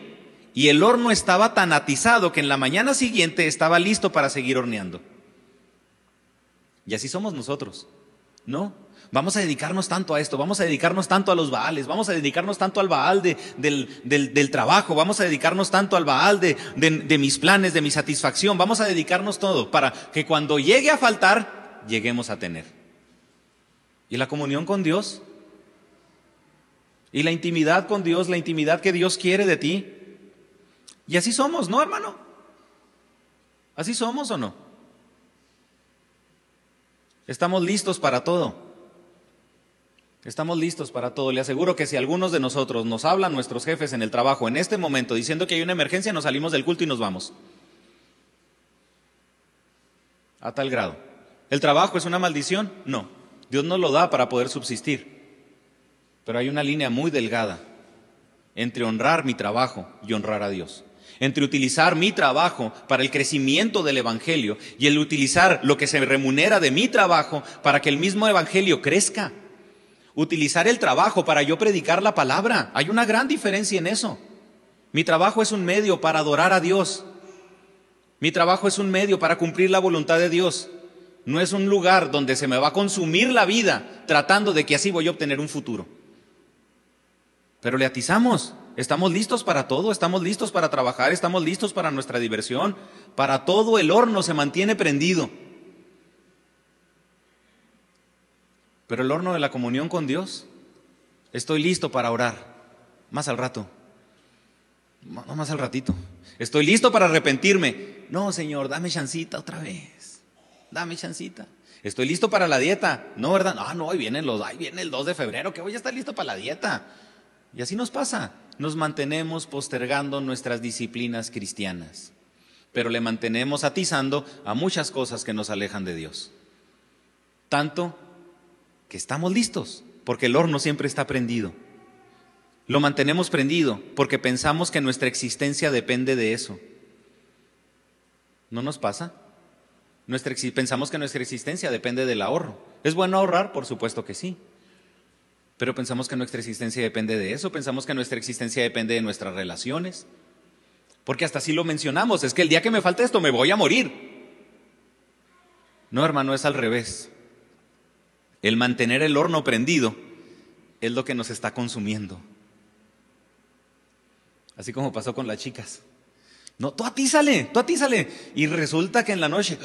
y el horno estaba tan atizado que en la mañana siguiente estaba listo para seguir horneando. Y así somos nosotros. No, vamos a dedicarnos tanto a esto, vamos a dedicarnos tanto a los Baales, vamos a dedicarnos tanto al Baal del, trabajo, vamos a dedicarnos tanto al Baal de, de mis planes, de mi satisfacción, vamos a dedicarnos todo para que cuando llegue a faltar, lleguemos a tener. ¿Y la comunión con Dios? ¿Y la intimidad con Dios, la intimidad que Dios quiere de ti? Y así somos, ¿no, hermano? ¿Así somos o no? Estamos listos para todo. Estamos listos para todo. Le aseguro que si algunos de nosotros nos hablan nuestros jefes en el trabajo en este momento diciendo que hay una emergencia, nos salimos del culto y nos vamos. A tal grado. ¿El trabajo es una maldición? No. Dios nos lo da para poder subsistir. Pero hay una línea muy delgada entre honrar mi trabajo y honrar a Dios entre utilizar mi trabajo para el crecimiento del Evangelio y el utilizar lo que se remunera de mi trabajo para que el mismo Evangelio crezca. Utilizar el trabajo para yo predicar la palabra. Hay una gran diferencia en eso. Mi trabajo es un medio para adorar a Dios. Mi trabajo es un medio para cumplir la voluntad de Dios. No es un lugar donde se me va a consumir la vida tratando de que así voy a obtener un futuro. Pero le atizamos. Estamos listos para todo, estamos listos para trabajar, estamos listos para nuestra diversión. Para todo el horno se mantiene prendido. Pero el horno de la comunión con Dios, estoy listo para orar. Más al rato. No, más al ratito. Estoy listo para arrepentirme. No, Señor, dame chancita otra vez. Dame chancita. Estoy listo para la dieta. No, ¿verdad? Ah, no, ahí vienen los, ahí viene el 2 de febrero, que voy a estar listo para la dieta. Y así nos pasa nos mantenemos postergando nuestras disciplinas cristianas, pero le mantenemos atizando a muchas cosas que nos alejan de Dios. Tanto que estamos listos, porque el horno siempre está prendido. Lo mantenemos prendido porque pensamos que nuestra existencia depende de eso. ¿No nos pasa? pensamos que nuestra existencia depende del ahorro. ¿Es bueno ahorrar? Por supuesto que sí. Pero pensamos que nuestra existencia depende de eso, pensamos que nuestra existencia depende de nuestras relaciones. Porque hasta así lo mencionamos, es que el día que me falta esto me voy a morir. No, hermano, es al revés. El mantener el horno prendido es lo que nos está consumiendo. Así como pasó con las chicas. No, tú atízale, tú atízale. Y resulta que en la noche,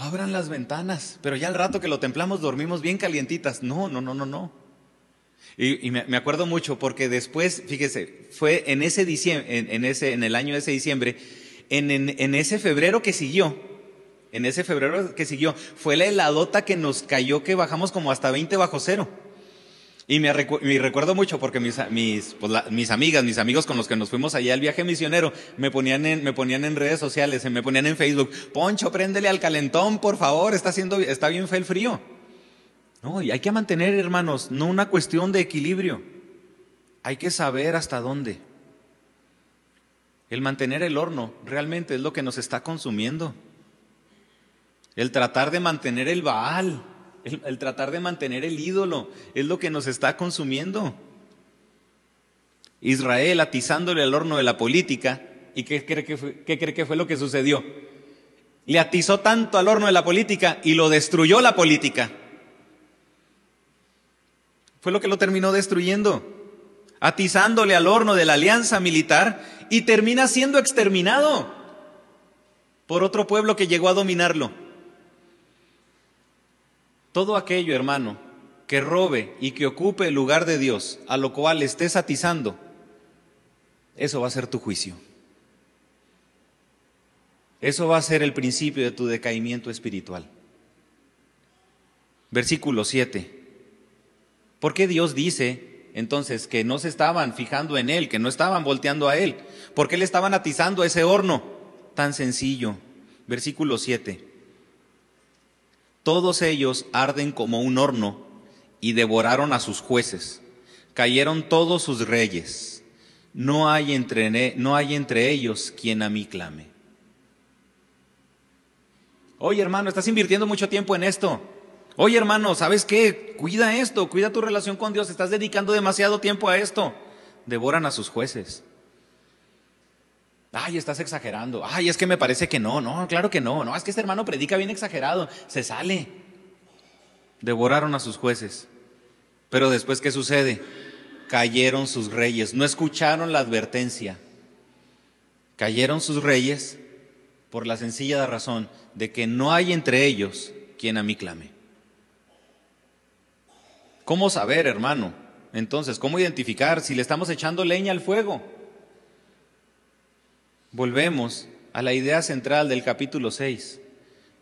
abran las ventanas, pero ya al rato que lo templamos dormimos bien calientitas. No, no, no, no, no. Y, me, acuerdo mucho porque después, fíjese, fue en ese diciembre, en, ese, en el año ese diciembre, en, en, ese febrero que siguió, en ese febrero que siguió, fue la heladota que nos cayó que bajamos como hasta 20 bajo cero. Y me, recuerdo mucho porque mis, mis, pues mis amigas, mis amigos con los que nos fuimos allá al viaje misionero, me ponían, en, me ponían en redes sociales, me ponían en Facebook, Poncho, préndele al calentón, por favor, está, haciendo, está bien fe el frío. No, y hay que mantener, hermanos, no una cuestión de equilibrio. Hay que saber hasta dónde. El mantener el horno realmente es lo que nos está consumiendo. El tratar de mantener el Baal el, tratar de mantener el ídolo es lo que nos está consumiendo. Israel atizándole al horno de la política. ¿Y qué cree que qué cree que fue lo que sucedió? Le atizó tanto al horno de la política y lo destruyó la política. Fue lo que lo terminó destruyendo. Atizándole al horno de la alianza militar y termina siendo exterminado por otro pueblo que llegó a dominarlo. Todo aquello, hermano, que robe y que ocupe el lugar de Dios, a lo cual estés atizando, eso va a ser tu juicio. Eso va a ser el principio de tu decaimiento espiritual. Versículo 7. ¿Por qué Dios dice entonces que no se estaban fijando en Él, que no estaban volteando a Él? ¿Por qué le estaban atizando a ese horno? Tan sencillo. Versículo 7. Todos ellos arden como un horno y devoraron a sus jueces. Cayeron todos sus reyes. No hay entre, no hay entre ellos quien a mí clame. Oye hermano, estás invirtiendo mucho tiempo en esto. Oye hermano, ¿sabes qué? Cuida esto, cuida tu relación con Dios. Estás dedicando demasiado tiempo a esto. Devoran a sus jueces. Ay, estás exagerando. Ay, es que me parece que no. No, claro que no. No, es que este hermano predica bien exagerado. Se sale. Devoraron a sus jueces. Pero después, ¿qué sucede? Cayeron sus reyes. No escucharon la advertencia. Cayeron sus reyes por la sencilla razón de que no hay entre ellos quien a mí clame. ¿Cómo saber, hermano? Entonces, ¿cómo identificar si le estamos echando leña al fuego? Volvemos a la idea central del capítulo 6.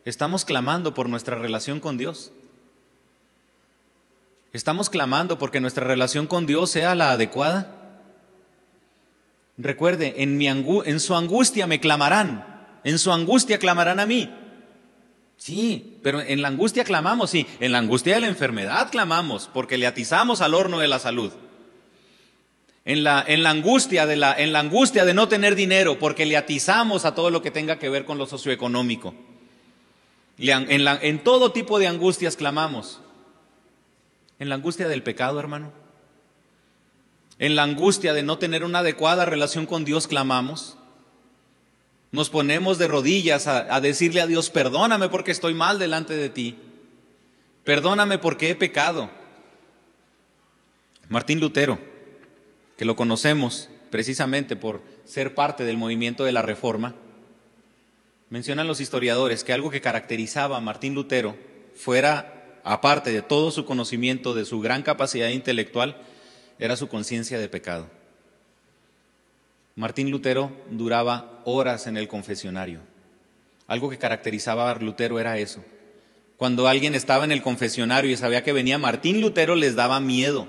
Estamos clamando por nuestra relación con Dios. Estamos clamando porque nuestra relación con Dios sea la adecuada. Recuerde, en, mi en su angustia me clamarán, en su angustia clamarán a mí. Sí, pero en la angustia clamamos, sí, en la angustia de la enfermedad clamamos, porque le atizamos al horno de la salud. En la, en la, angustia de la, en la angustia de no tener dinero, porque le atizamos a todo lo que tenga que ver con lo socioeconómico. En, la, en todo tipo de angustias clamamos. En la angustia del pecado, hermano. En la angustia de no tener una adecuada relación con Dios clamamos. Nos ponemos de rodillas a, decirle a Dios, perdóname porque estoy mal delante de ti. Perdóname porque he pecado. Martín Lutero, que lo conocemos precisamente por ser parte del movimiento de la Reforma, mencionan los historiadores que algo que caracterizaba a Martín Lutero fuera, aparte de todo su conocimiento, de su gran capacidad intelectual, era su conciencia de pecado. Martín Lutero duraba horas en el confesionario. Algo que caracterizaba a Lutero era eso. Cuando alguien estaba en el confesionario y sabía que venía Martín Lutero, les daba miedo.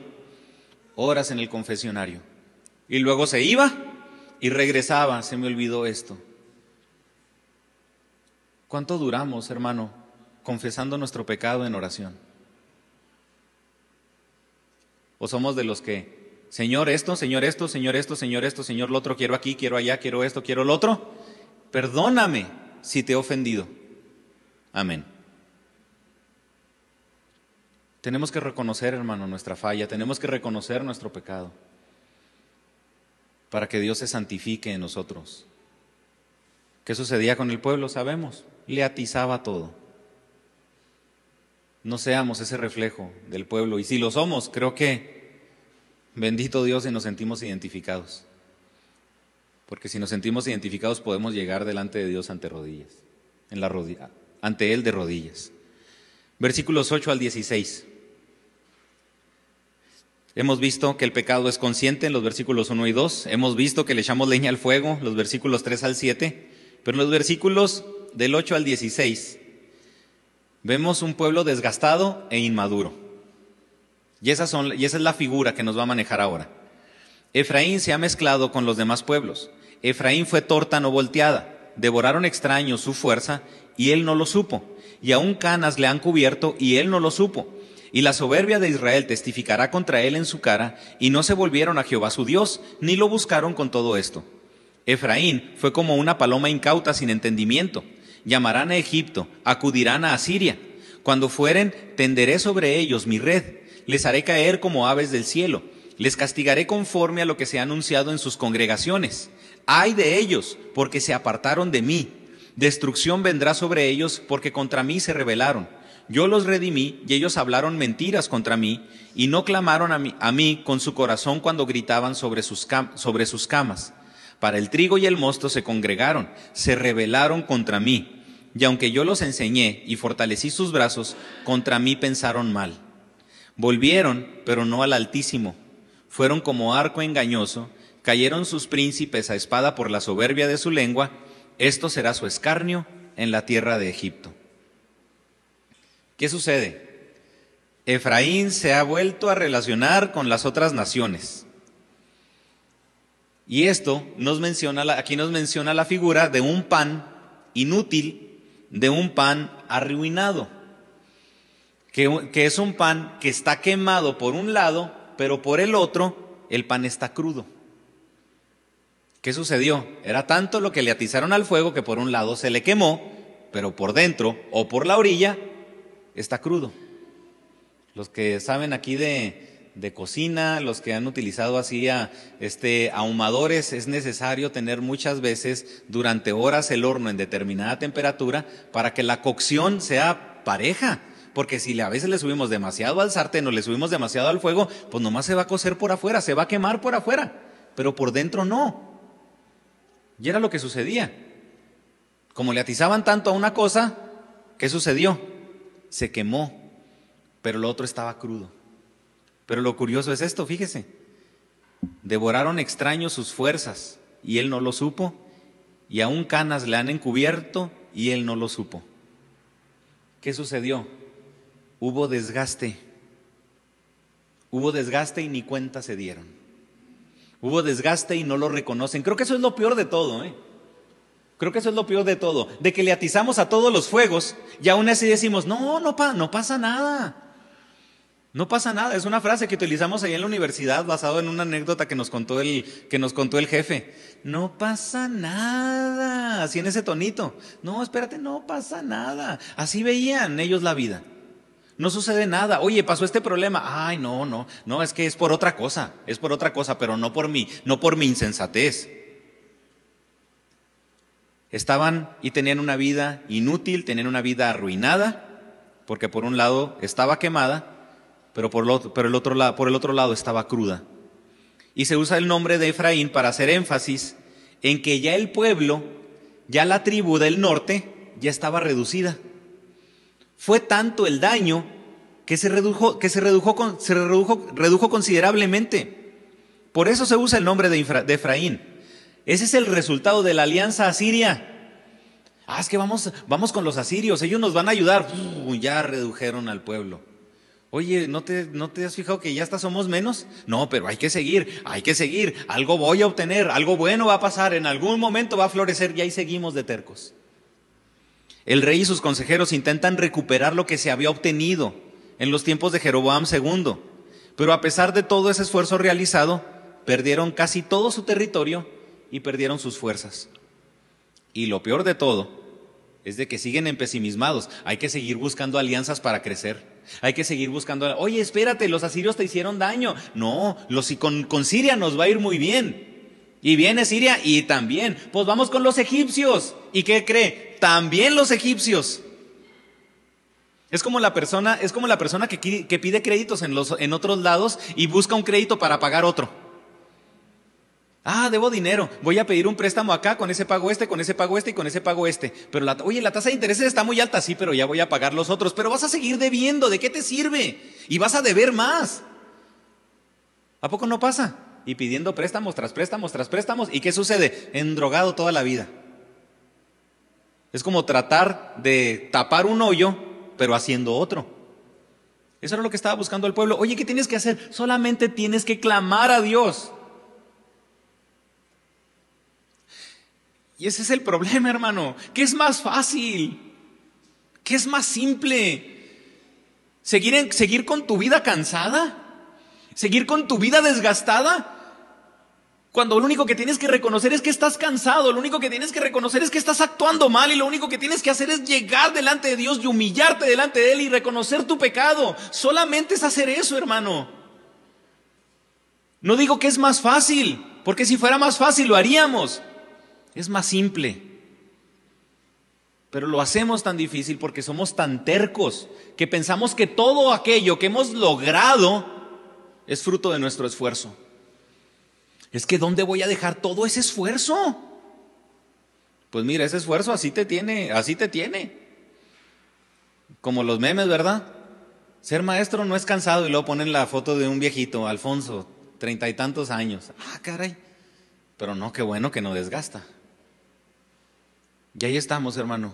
Horas en el confesionario. Y luego se iba y regresaba. Se me olvidó esto. ¿Cuánto duramos, hermano, confesando nuestro pecado en oración? ¿O somos de los que, Señor esto, Señor esto, Señor esto, Señor esto, Señor lo otro, quiero aquí, quiero allá, quiero esto, quiero lo otro? Perdóname si te he ofendido. Amén. Tenemos que reconocer, hermano, nuestra falla, tenemos que reconocer nuestro pecado para que Dios se santifique en nosotros. ¿Qué sucedía con el pueblo? Sabemos, le atizaba todo. No seamos ese reflejo del pueblo. Y si lo somos, creo que bendito Dios y nos sentimos identificados. Porque si nos sentimos identificados podemos llegar delante de Dios ante rodillas, ante Él de rodillas. Versículos 8 al 16. Hemos visto que el pecado es consciente en los versículos 1 y 2. Hemos visto que le echamos leña al fuego, los versículos 3 al 7. Pero en los versículos del 8 al 16 Vemos un pueblo desgastado e inmaduro. Y, esas son, y esa es la figura que nos va a manejar ahora. Efraín se ha mezclado con los demás pueblos. Efraín fue torta no volteada. Devoraron extraños su fuerza y él no lo supo. Y aún canas le han cubierto y él no lo supo. Y la soberbia de Israel testificará contra él en su cara, y no se volvieron a Jehová su Dios, ni lo buscaron con todo esto. Efraín fue como una paloma incauta sin entendimiento llamarán a Egipto, acudirán a Asiria. Cuando fueren, tenderé sobre ellos mi red, les haré caer como aves del cielo, les castigaré conforme a lo que se ha anunciado en sus congregaciones. Ay de ellos, porque se apartaron de mí. Destrucción vendrá sobre ellos, porque contra mí se rebelaron. Yo los redimí y ellos hablaron mentiras contra mí y no clamaron a mí, con su corazón cuando gritaban sobre sus camas. Para el trigo y el mosto se congregaron, se rebelaron contra mí. Y aunque yo los enseñé y fortalecí sus brazos, contra mí pensaron mal. Volvieron, pero no al Altísimo. Fueron como arco engañoso, cayeron sus príncipes a espada por la soberbia de su lengua, esto será su escarnio en la tierra de Egipto. ¿Qué sucede? Efraín se ha vuelto a relacionar con las otras naciones. Y esto nos menciona, aquí nos menciona la figura de un pan inútil, de un pan arruinado, que, que es un pan que está quemado por un lado, pero por el otro el pan está crudo. ¿Qué sucedió? Era tanto lo que le atizaron al fuego que por un lado se le quemó, pero por dentro o por la orilla está crudo. Los que saben aquí de, de cocina, los que han utilizado así a, este, ahumadores, es necesario tener muchas veces durante horas el horno en determinada temperatura para que la cocción sea pareja. Porque si a veces le subimos demasiado al sartén o le subimos demasiado al fuego, pues nomás se va a cocer por afuera, se va a quemar por afuera, pero por dentro no. Y era lo que sucedía. Como le atizaban tanto a una cosa, ¿qué sucedió? Se quemó, pero lo otro estaba crudo. Pero lo curioso es esto, fíjese. Devoraron extraños sus fuerzas y él no lo supo, y aún canas le han encubierto y él no lo supo. ¿Qué sucedió? Hubo desgaste. Hubo desgaste y ni cuenta se dieron. Hubo desgaste y no lo reconocen. Creo que eso es lo peor de todo, ¿eh? Creo que eso es lo peor de todo, de que le atizamos a todos los fuegos y aún así decimos, no, no, no pasa nada. No pasa nada, es una frase que utilizamos ahí en la universidad basado en una anécdota que nos contó el, que nos contó el jefe. No pasa nada, así en ese tonito. No, espérate, no pasa nada. Así veían ellos la vida. No sucede nada. Oye, pasó este problema. Ay, no, no, no, es que es por otra cosa, es por otra cosa, pero no por mí, no por mi insensatez. Estaban y tenían una vida inútil, tenían una vida arruinada, porque por un lado estaba quemada pero por otro, el otro lado, por el otro lado estaba cruda. Y se usa el nombre de Efraín para hacer énfasis en que ya el pueblo, ya la tribu del norte, ya estaba reducida. Fue tanto el daño que se redujo, que se redujo considerablemente. Por eso se usa el nombre de, Efraín. Ese es el resultado de la alianza asiria. Ah, es que vamos, vamos con los asirios, ellos nos van a ayudar. ya redujeron al pueblo. Oye, ¿no te, ¿no te has fijado que ya hasta somos menos? No, pero hay que seguir, hay que seguir. Algo voy a obtener, algo bueno va a pasar, en algún momento va a florecer y ahí seguimos de tercos. El rey y sus consejeros intentan recuperar lo que se había obtenido en los tiempos de Jeroboam II, pero a pesar de todo ese esfuerzo realizado, perdieron casi todo su territorio y perdieron sus fuerzas. Y lo peor de todo es de que siguen en pesimismados. Hay que seguir buscando alianzas para crecer. Hay que seguir buscando. Oye, espérate, los asirios te hicieron daño. No, los, con, con Siria nos va a ir muy bien. Y viene Siria y también. Pues vamos con los egipcios. ¿Y qué cree? También los egipcios. Es como la persona, es como la persona que, que pide créditos en, los, en otros lados y busca un crédito para pagar otro. Ah, debo dinero. Voy a pedir un préstamo acá con ese pago este, con ese pago este y con ese pago este. Pero la, oye, la tasa de intereses está muy alta, sí, pero ya voy a pagar los otros. Pero vas a seguir debiendo. ¿De qué te sirve? Y vas a deber más. ¿A poco no pasa? Y pidiendo préstamos tras préstamos tras préstamos. ¿Y qué sucede? Endrogado toda la vida. Es como tratar de tapar un hoyo, pero haciendo otro. Eso era lo que estaba buscando el pueblo. Oye, ¿qué tienes que hacer? Solamente tienes que clamar a Dios. Y ese es el problema, hermano. ¿Qué es más fácil? ¿Qué es más simple? ¿Seguir, ¿Seguir con tu vida cansada? ¿Seguir con tu vida desgastada? Cuando lo único que tienes que reconocer es que estás cansado, lo único que tienes que reconocer es que estás actuando mal y lo único que tienes que hacer es llegar delante de Dios y humillarte delante de Él y reconocer tu pecado. Solamente es hacer eso, hermano. No digo que es más fácil, porque si fuera más fácil lo haríamos. Es más simple. Pero lo hacemos tan difícil porque somos tan tercos que pensamos que todo aquello que hemos logrado es fruto de nuestro esfuerzo. Es que ¿dónde voy a dejar todo ese esfuerzo? Pues mira, ese esfuerzo así te tiene, así te tiene. Como los memes, ¿verdad? Ser maestro no es cansado y luego ponen la foto de un viejito, Alfonso, treinta y tantos años. Ah, caray. Pero no, qué bueno que no desgasta. Y ahí estamos, hermano,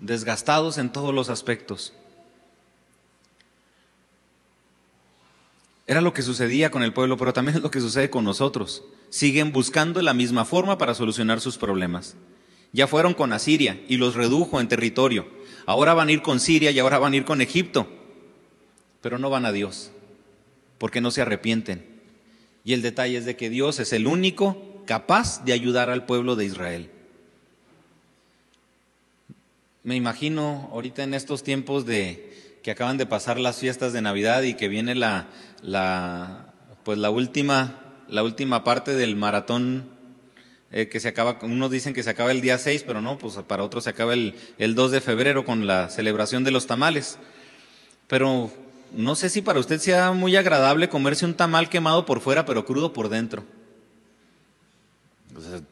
desgastados en todos los aspectos. Era lo que sucedía con el pueblo, pero también es lo que sucede con nosotros. Siguen buscando la misma forma para solucionar sus problemas. Ya fueron con Asiria y los redujo en territorio. Ahora van a ir con Siria y ahora van a ir con Egipto. Pero no van a Dios, porque no se arrepienten. Y el detalle es de que Dios es el único capaz de ayudar al pueblo de Israel. Me imagino ahorita en estos tiempos de que acaban de pasar las fiestas de Navidad y que viene la, la pues la última, la última parte del maratón eh, que se acaba, unos dicen que se acaba el día 6, pero no, pues para otros se acaba el, el 2 de febrero con la celebración de los tamales. Pero no sé si para usted sea muy agradable comerse un tamal quemado por fuera, pero crudo por dentro.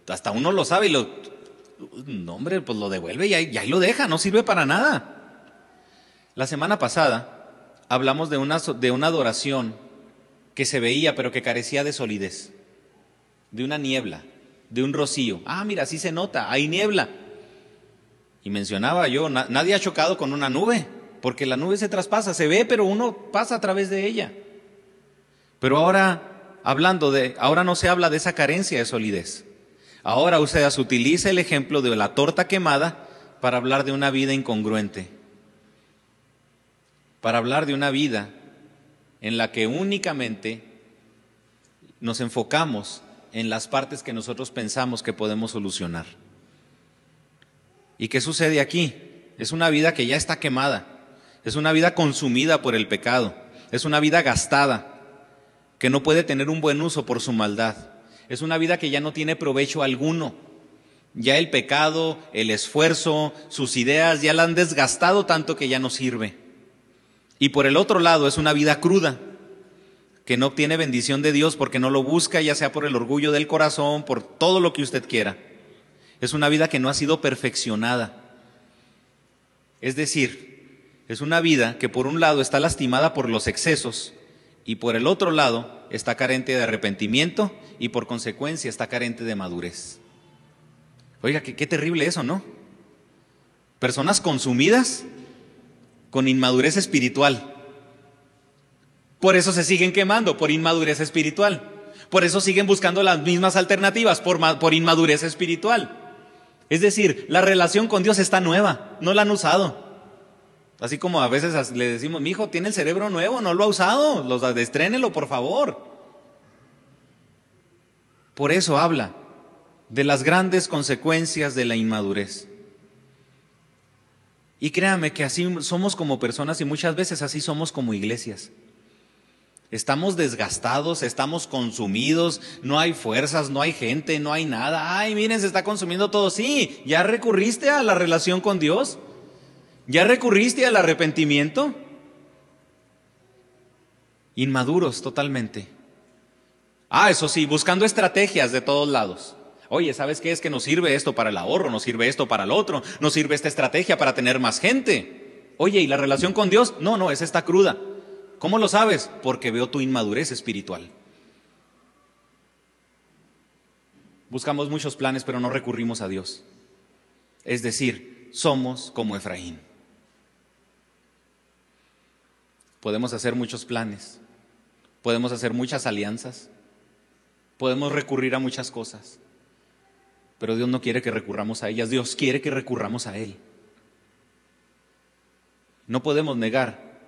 hasta uno lo sabe y lo, no hombre, pues lo devuelve y ahí, lo deja, no sirve para nada. La semana pasada hablamos de una, de una adoración que se veía pero que carecía de solidez, de una niebla, de un rocío. Ah, mira, sí se nota, hay niebla. Y mencionaba yo, nadie ha chocado con una nube, porque la nube se traspasa, se ve, pero uno pasa a través de ella. Pero ahora, hablando de, ahora no se habla de esa carencia de solidez. Ahora usted utiliza el ejemplo de la torta quemada para hablar de una vida incongruente para hablar de una vida en la que únicamente nos enfocamos en las partes que nosotros pensamos que podemos solucionar. ¿Y qué sucede aquí? Es una vida que ya está quemada, es una vida consumida por el pecado, es una vida gastada, que no puede tener un buen uso por su maldad, es una vida que ya no tiene provecho alguno. Ya el pecado, el esfuerzo, sus ideas ya la han desgastado tanto que ya no sirve. Y por el otro lado es una vida cruda, que no obtiene bendición de Dios porque no lo busca, ya sea por el orgullo del corazón, por todo lo que usted quiera. Es una vida que no ha sido perfeccionada. Es decir, es una vida que por un lado está lastimada por los excesos y por el otro lado está carente de arrepentimiento y por consecuencia está carente de madurez. Oiga, qué, terrible eso, ¿no? Personas consumidas con inmadurez espiritual. Por eso se siguen quemando, por inmadurez espiritual. Por eso siguen buscando las mismas alternativas, por, por inmadurez espiritual. Es decir, la relación con Dios está nueva, no la han usado. Así como a veces le decimos, mi hijo tiene el cerebro nuevo, no lo ha usado, los destrénelo, por favor. Por eso habla de las grandes consecuencias de la inmadurez. Y créame que así somos como personas y muchas veces así somos como iglesias. Estamos desgastados, estamos consumidos, no hay fuerzas, no hay gente, no hay nada. Ay, miren, se está consumiendo todo. Sí, ya recurriste a la relación con Dios. Ya recurriste al arrepentimiento. Inmaduros totalmente. Ah, eso sí, buscando estrategias de todos lados. Oye, ¿sabes qué es que nos sirve esto para el ahorro? ¿Nos sirve esto para el otro? ¿Nos sirve esta estrategia para tener más gente? Oye, ¿y la relación con Dios? No, no, es esta cruda. ¿Cómo lo sabes? Porque veo tu inmadurez espiritual. Buscamos muchos planes, pero no recurrimos a Dios. Es decir, somos como Efraín. Podemos hacer muchos planes, podemos hacer muchas alianzas, podemos recurrir a muchas cosas, pero Dios no quiere que recurramos a ellas, Dios quiere que recurramos a Él. No podemos negar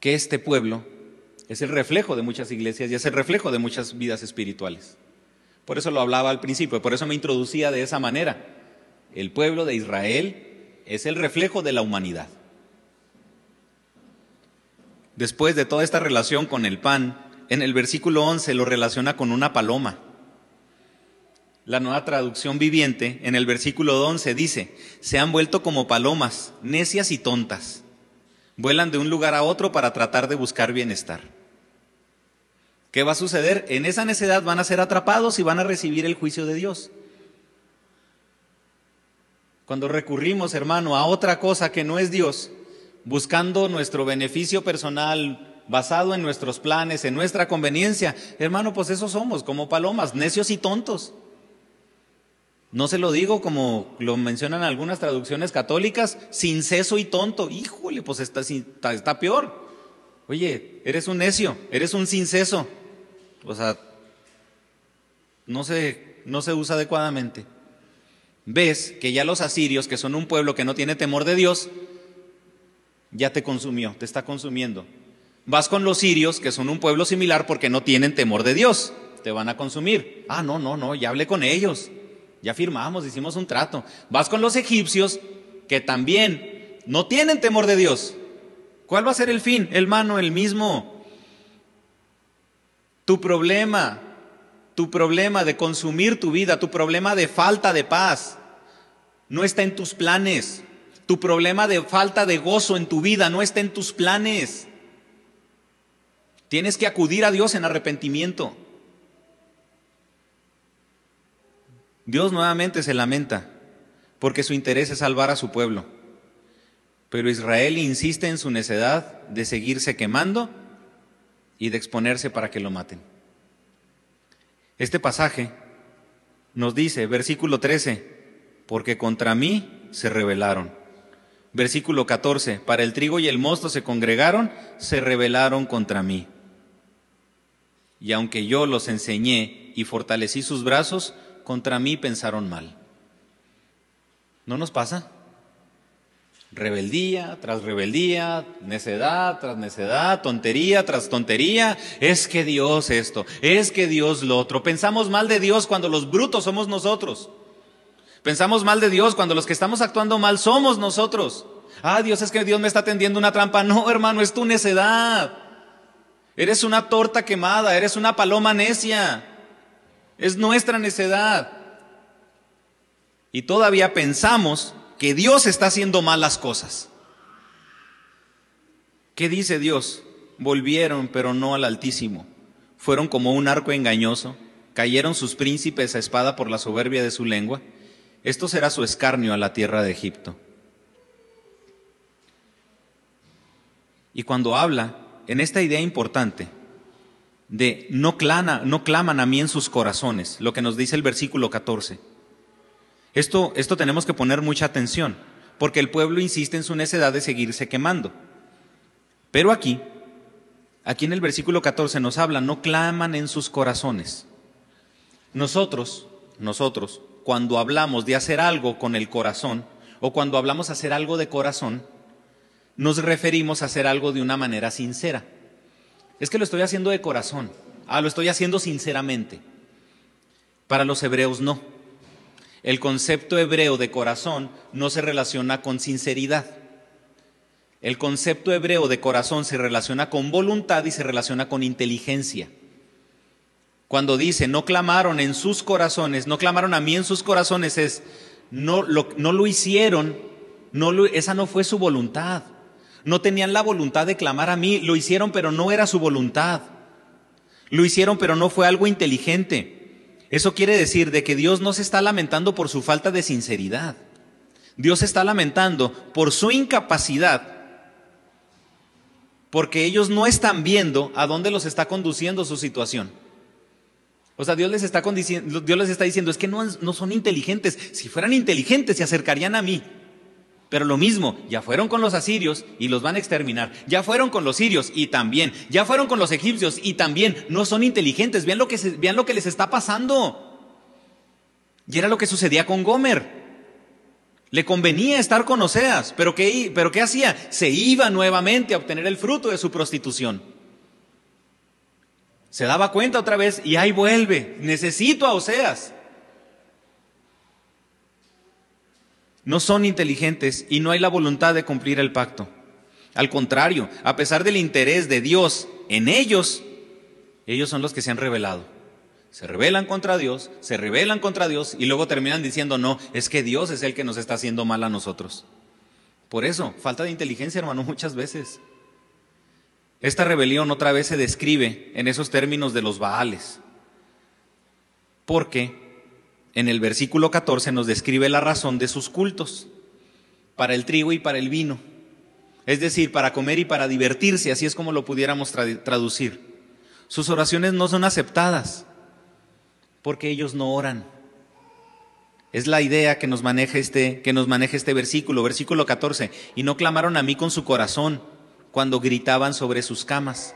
que este pueblo es el reflejo de muchas iglesias y es el reflejo de muchas vidas espirituales. Por eso lo hablaba al principio, por eso me introducía de esa manera. El pueblo de Israel es el reflejo de la humanidad. Después de toda esta relación con el pan, en el versículo 11 lo relaciona con una paloma. La nueva traducción viviente en el versículo 11 dice, se han vuelto como palomas, necias y tontas. Vuelan de un lugar a otro para tratar de buscar bienestar. ¿Qué va a suceder? En esa necedad van a ser atrapados y van a recibir el juicio de Dios. Cuando recurrimos, hermano, a otra cosa que no es Dios, buscando nuestro beneficio personal, basado en nuestros planes, en nuestra conveniencia, hermano, pues eso somos, como palomas, necios y tontos. No se lo digo como lo mencionan algunas traducciones católicas, sin seso y tonto. Híjole, pues está, está, peor. Oye, eres un necio, eres un sinceso. O sea, no se, no se usa adecuadamente. Ves que ya los asirios, que son un pueblo que no tiene temor de Dios, ya te consumió, te está consumiendo. Vas con los sirios, que son un pueblo similar porque no tienen temor de Dios, te van a consumir. Ah, no, no, no, ya hablé con ellos. Ya firmamos, hicimos un trato. Vas con los egipcios que también no tienen temor de Dios. ¿Cuál va a ser el fin? Hermano, el mismo. Tu problema, tu problema de consumir tu vida, tu problema de falta de paz, no está en tus planes. Tu problema de falta de gozo en tu vida no está en tus planes. Tienes que acudir a Dios en arrepentimiento. Dios nuevamente se lamenta porque su interés es salvar a su pueblo. Pero Israel insiste en su necedad de seguirse quemando y de exponerse para que lo maten. Este pasaje nos dice, versículo 13, porque contra mí se rebelaron. Versículo 14, para el trigo y el mosto se congregaron, se rebelaron contra mí. Y aunque yo los enseñé y fortalecí sus brazos, contra mí pensaron mal. ¿No nos pasa? Rebeldía tras rebeldía, necedad tras necedad, tontería tras tontería. Es que Dios esto, es que Dios lo otro. Pensamos mal de Dios cuando los brutos somos nosotros. Pensamos mal de Dios cuando los que estamos actuando mal somos nosotros. Ah, Dios es que Dios me está tendiendo una trampa. No, hermano, es tu necedad. Eres una torta quemada, eres una paloma necia. Es nuestra necedad. Y todavía pensamos que Dios está haciendo malas cosas. ¿Qué dice Dios? Volvieron, pero no al Altísimo. Fueron como un arco engañoso. Cayeron sus príncipes a espada por la soberbia de su lengua. Esto será su escarnio a la tierra de Egipto. Y cuando habla en esta idea importante de no, clana, no claman a mí en sus corazones, lo que nos dice el versículo 14, esto, esto tenemos que poner mucha atención, porque el pueblo insiste en su necedad de seguirse quemando. Pero aquí, aquí en el versículo 14 nos habla, no claman en sus corazones. Nosotros, nosotros, cuando hablamos de hacer algo con el corazón, o cuando hablamos de hacer algo de corazón, nos referimos a hacer algo de una manera sincera. Es que lo estoy haciendo de corazón. Ah, lo estoy haciendo sinceramente. Para los hebreos no. El concepto hebreo de corazón no se relaciona con sinceridad. El concepto hebreo de corazón se relaciona con voluntad y se relaciona con inteligencia. Cuando dice, no clamaron en sus corazones, no clamaron a mí en sus corazones, es, no lo, no lo hicieron, no esa no fue su voluntad. No tenían la voluntad de clamar a mí, lo hicieron pero no era su voluntad. Lo hicieron pero no fue algo inteligente. Eso quiere decir de que Dios no se está lamentando por su falta de sinceridad. Dios se está lamentando por su incapacidad, porque ellos no están viendo a dónde los está conduciendo su situación. O sea, Dios les está, Dios les está diciendo, es que no, no son inteligentes. Si fueran inteligentes, se acercarían a mí. Pero lo mismo, ya fueron con los asirios y los van a exterminar. Ya fueron con los sirios y también. Ya fueron con los egipcios y también. No son inteligentes. Vean lo que, vean lo que les está pasando. Y era lo que sucedía con Gomer. Le convenía estar con Oseas, pero ¿qué, pero ¿qué hacía? Se iba nuevamente a obtener el fruto de su prostitución. Se daba cuenta otra vez y ahí vuelve. Necesito a Oseas. No son inteligentes y no hay la voluntad de cumplir el pacto. Al contrario, a pesar del interés de Dios en ellos, ellos son los que se han rebelado. Se rebelan contra Dios, se rebelan contra Dios y luego terminan diciendo, no, es que Dios es el que nos está haciendo mal a nosotros. Por eso, falta de inteligencia, hermano, [laughs] muchas veces. Esta rebelión otra vez se describe en esos términos de los Baales. Porque en el versículo 14 nos describe la razón de sus cultos, para el trigo y para el vino, es decir, para comer y para divertirse, así es como lo pudiéramos traducir. Sus oraciones no son aceptadas porque ellos no oran. Es la idea que nos maneja este, que nos maneja este versículo, versículo 14. Y no clamaron a mí con su corazón cuando gritaban sobre sus camas.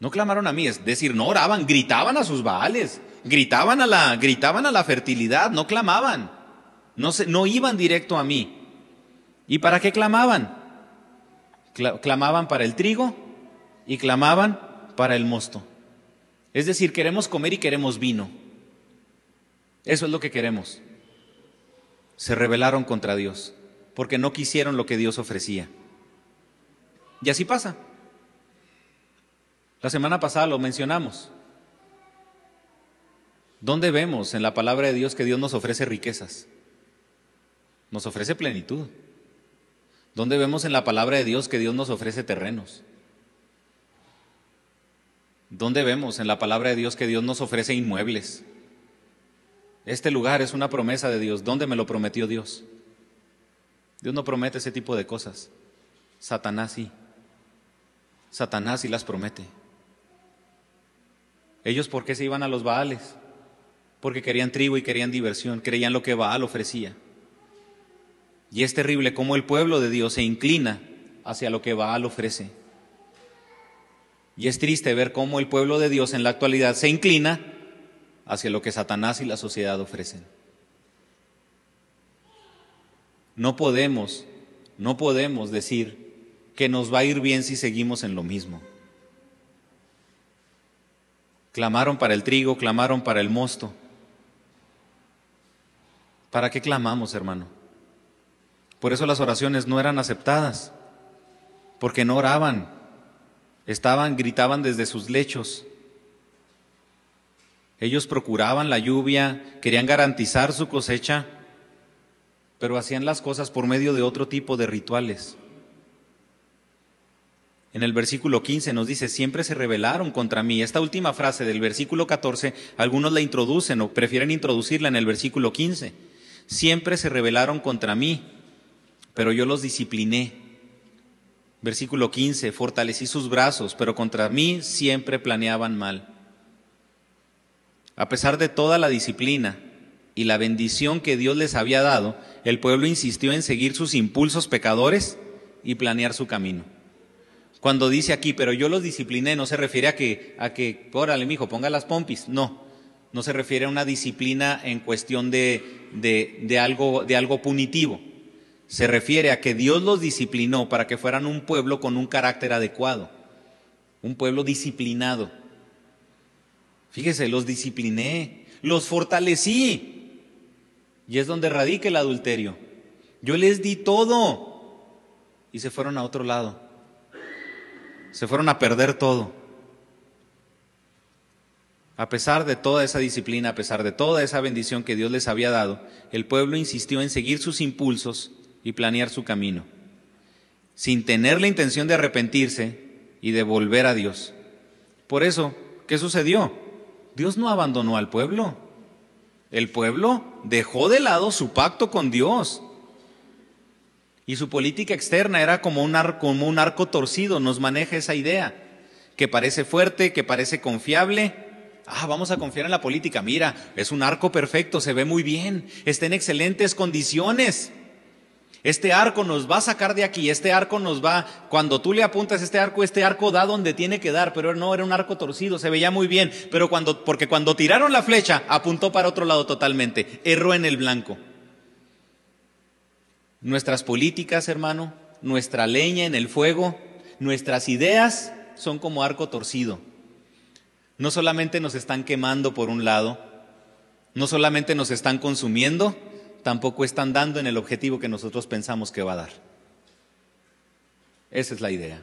No clamaron a mí, es decir, no oraban, gritaban a sus baales, gritaban a la, gritaban a la fertilidad, no clamaban, no, se, no iban directo a mí. ¿Y para qué clamaban? Clamaban para el trigo y clamaban para el mosto. Es decir, queremos comer y queremos vino. Eso es lo que queremos. Se rebelaron contra Dios porque no quisieron lo que Dios ofrecía. Y así pasa. La semana pasada lo mencionamos. ¿Dónde vemos en la palabra de Dios que Dios nos ofrece riquezas? Nos ofrece plenitud. ¿Dónde vemos en la palabra de Dios que Dios nos ofrece terrenos? ¿Dónde vemos en la palabra de Dios que Dios nos ofrece inmuebles? Este lugar es una promesa de Dios. ¿Dónde me lo prometió Dios? Dios no promete ese tipo de cosas. Satanás sí. Satanás sí las promete. Ellos, ¿por qué se iban a los Baales? Porque querían trigo y querían diversión, creían lo que Baal ofrecía. Y es terrible cómo el pueblo de Dios se inclina hacia lo que Baal ofrece. Y es triste ver cómo el pueblo de Dios en la actualidad se inclina hacia lo que Satanás y la sociedad ofrecen. No podemos, no podemos decir que nos va a ir bien si seguimos en lo mismo. Clamaron para el trigo, clamaron para el mosto. ¿Para qué clamamos, hermano? Por eso las oraciones no eran aceptadas, porque no oraban, estaban, gritaban desde sus lechos. Ellos procuraban la lluvia, querían garantizar su cosecha, pero hacían las cosas por medio de otro tipo de rituales. En el versículo 15 nos dice, siempre se rebelaron contra mí. Esta última frase del versículo 14, algunos la introducen o prefieren introducirla en el versículo 15. Siempre se rebelaron contra mí, pero yo los discipliné. Versículo 15, fortalecí sus brazos, pero contra mí siempre planeaban mal. A pesar de toda la disciplina y la bendición que Dios les había dado, el pueblo insistió en seguir sus impulsos pecadores y planear su camino. Cuando dice aquí, pero yo los discipliné, no se refiere a que, a que, órale, mijo, ponga las pompis. No, no se refiere a una disciplina en cuestión de, de, de, algo, de algo punitivo. Se refiere a que Dios los disciplinó para que fueran un pueblo con un carácter adecuado, un pueblo disciplinado. Fíjese, los discipliné, los fortalecí. Y es donde radica el adulterio. Yo les di todo y se fueron a otro lado. Se fueron a perder todo. A pesar de toda esa disciplina, a pesar de toda esa bendición que Dios les había dado, el pueblo insistió en seguir sus impulsos y planear su camino, sin tener la intención de arrepentirse y de volver a Dios. Por eso, ¿qué sucedió? Dios no abandonó al pueblo. El pueblo dejó de lado su pacto con Dios. Y su política externa era como un, arco, como un arco torcido, nos maneja esa idea, que parece fuerte, que parece confiable. Ah, vamos a confiar en la política. Mira, es un arco perfecto, se ve muy bien, está en excelentes condiciones. Este arco nos va a sacar de aquí, este arco nos va, cuando tú le apuntas este arco, este arco da donde tiene que dar, pero no era un arco torcido, se veía muy bien, pero cuando, porque cuando tiraron la flecha, apuntó para otro lado totalmente, erró en el blanco. Nuestras políticas, hermano, nuestra leña en el fuego, nuestras ideas son como arco torcido. No solamente nos están quemando por un lado, no solamente nos están consumiendo, tampoco están dando en el objetivo que nosotros pensamos que va a dar. Esa es la idea.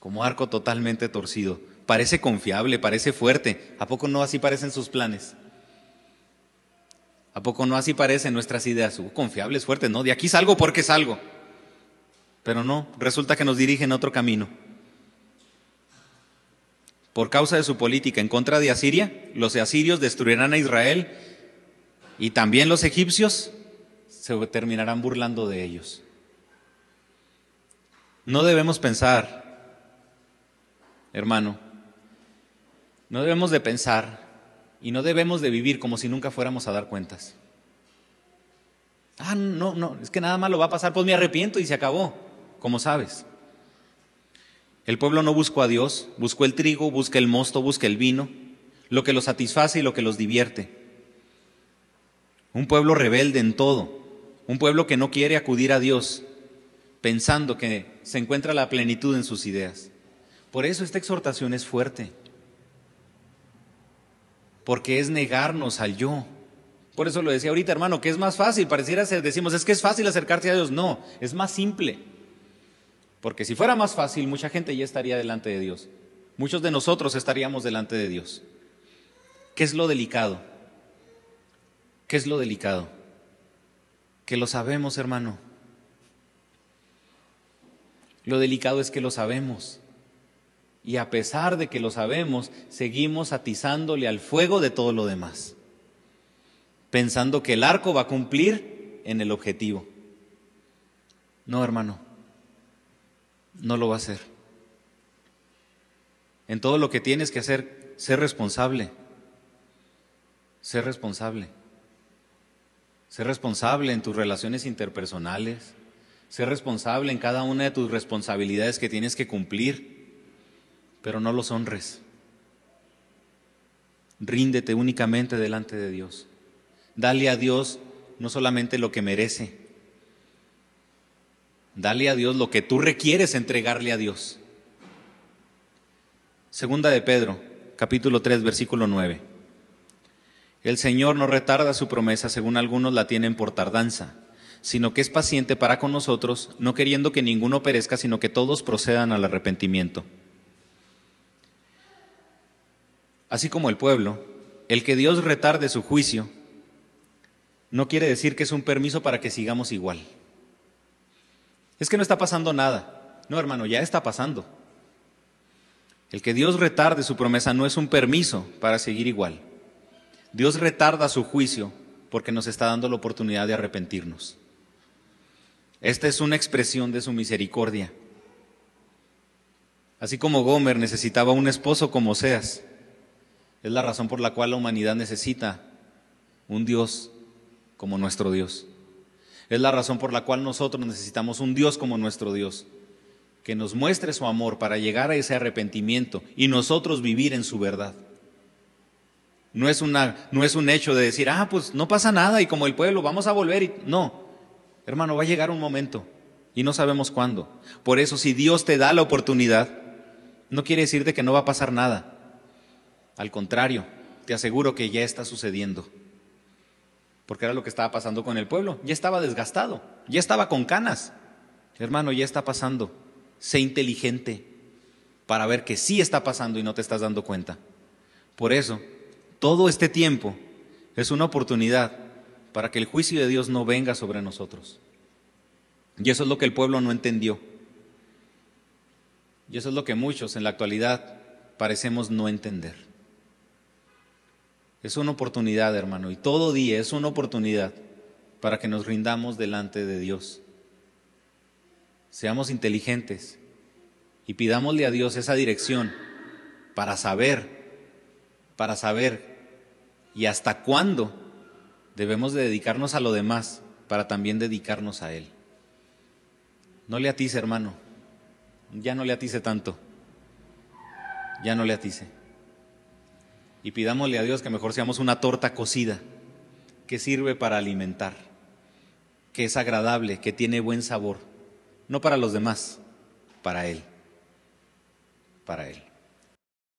Como arco totalmente torcido. Parece confiable, parece fuerte. ¿A poco no así parecen sus planes? ¿A poco no así parecen nuestras ideas? Uh, confiables, fuertes, ¿no? De aquí salgo porque salgo. Pero no, resulta que nos dirigen a otro camino. Por causa de su política en contra de Asiria, los asirios destruirán a Israel y también los egipcios se terminarán burlando de ellos. No debemos pensar, hermano, no debemos de pensar y no debemos de vivir como si nunca fuéramos a dar cuentas. Ah, no, no, es que nada más lo va a pasar, pues me arrepiento y se acabó, como sabes. El pueblo no buscó a Dios, buscó el trigo, busca el mosto, busca el vino, lo que los satisface y lo que los divierte un pueblo rebelde en todo, un pueblo que no quiere acudir a Dios, pensando que se encuentra la plenitud en sus ideas. Por eso esta exhortación es fuerte, porque es negarnos al yo. Por eso lo decía ahorita, hermano, que es más fácil, pareciera ser, decimos, es que es fácil acercarse a Dios. No, es más simple. Porque si fuera más fácil, mucha gente ya estaría delante de Dios. Muchos de nosotros estaríamos delante de Dios. ¿Qué es lo delicado? ¿Qué es lo delicado? Que lo sabemos, hermano. Lo delicado es que lo sabemos. Y a pesar de que lo sabemos, seguimos atizándole al fuego de todo lo demás, pensando que el arco va a cumplir en el objetivo. No, hermano, no lo va a hacer. En todo lo que tienes que hacer, ser responsable. Ser responsable. Ser responsable en tus relaciones interpersonales. Ser responsable en cada una de tus responsabilidades que tienes que cumplir. Pero no los honres. Ríndete únicamente delante de Dios. Dale a Dios no solamente lo que merece. Dale a Dios lo que tú requieres entregarle a Dios. Segunda de Pedro, capítulo 3, versículo 9. El Señor no retarda su promesa, según algunos la tienen por tardanza, sino que es paciente para con nosotros, no queriendo que ninguno perezca, sino que todos procedan al arrepentimiento. Así como el pueblo, el que Dios retarde su juicio, no quiere decir que es un permiso para que sigamos igual. Es que no está pasando nada. No, hermano, ya está pasando. El que Dios retarde su promesa no es un permiso para seguir igual. Dios retarda su juicio porque nos está dando la oportunidad de arrepentirnos. Esta es una expresión de su misericordia. Así como Gomer necesitaba un esposo como Seas, es la razón por la cual la humanidad necesita un Dios como nuestro Dios. Es la razón por la cual nosotros necesitamos un Dios como nuestro Dios que nos muestre su amor para llegar a ese arrepentimiento y nosotros vivir en su verdad. No es, una, no es un hecho de decir, ah, pues no pasa nada y como el pueblo vamos a volver. Y... No, hermano, va a llegar un momento y no sabemos cuándo. Por eso si Dios te da la oportunidad, no quiere decir de que no va a pasar nada. Al contrario, te aseguro que ya está sucediendo. Porque era lo que estaba pasando con el pueblo. Ya estaba desgastado, ya estaba con canas. Hermano, ya está pasando. Sé inteligente para ver que sí está pasando y no te estás dando cuenta. Por eso, todo este tiempo es una oportunidad para que el juicio de Dios no venga sobre nosotros. Y eso es lo que el pueblo no entendió. Y eso es lo que muchos en la actualidad parecemos no entender. Es una oportunidad, hermano, y todo día es una oportunidad para que nos rindamos delante de Dios seamos inteligentes y pidámosle a Dios esa dirección para saber, para saber y hasta cuándo debemos de dedicarnos a lo demás para también dedicarnos a Él. No le atice, hermano, ya no le atice tanto, ya no le atice. Y pidámosle a Dios que mejor seamos una torta cocida que sirve para alimentar, que es agradable, que tiene buen sabor no para los demás, para Él, para Él.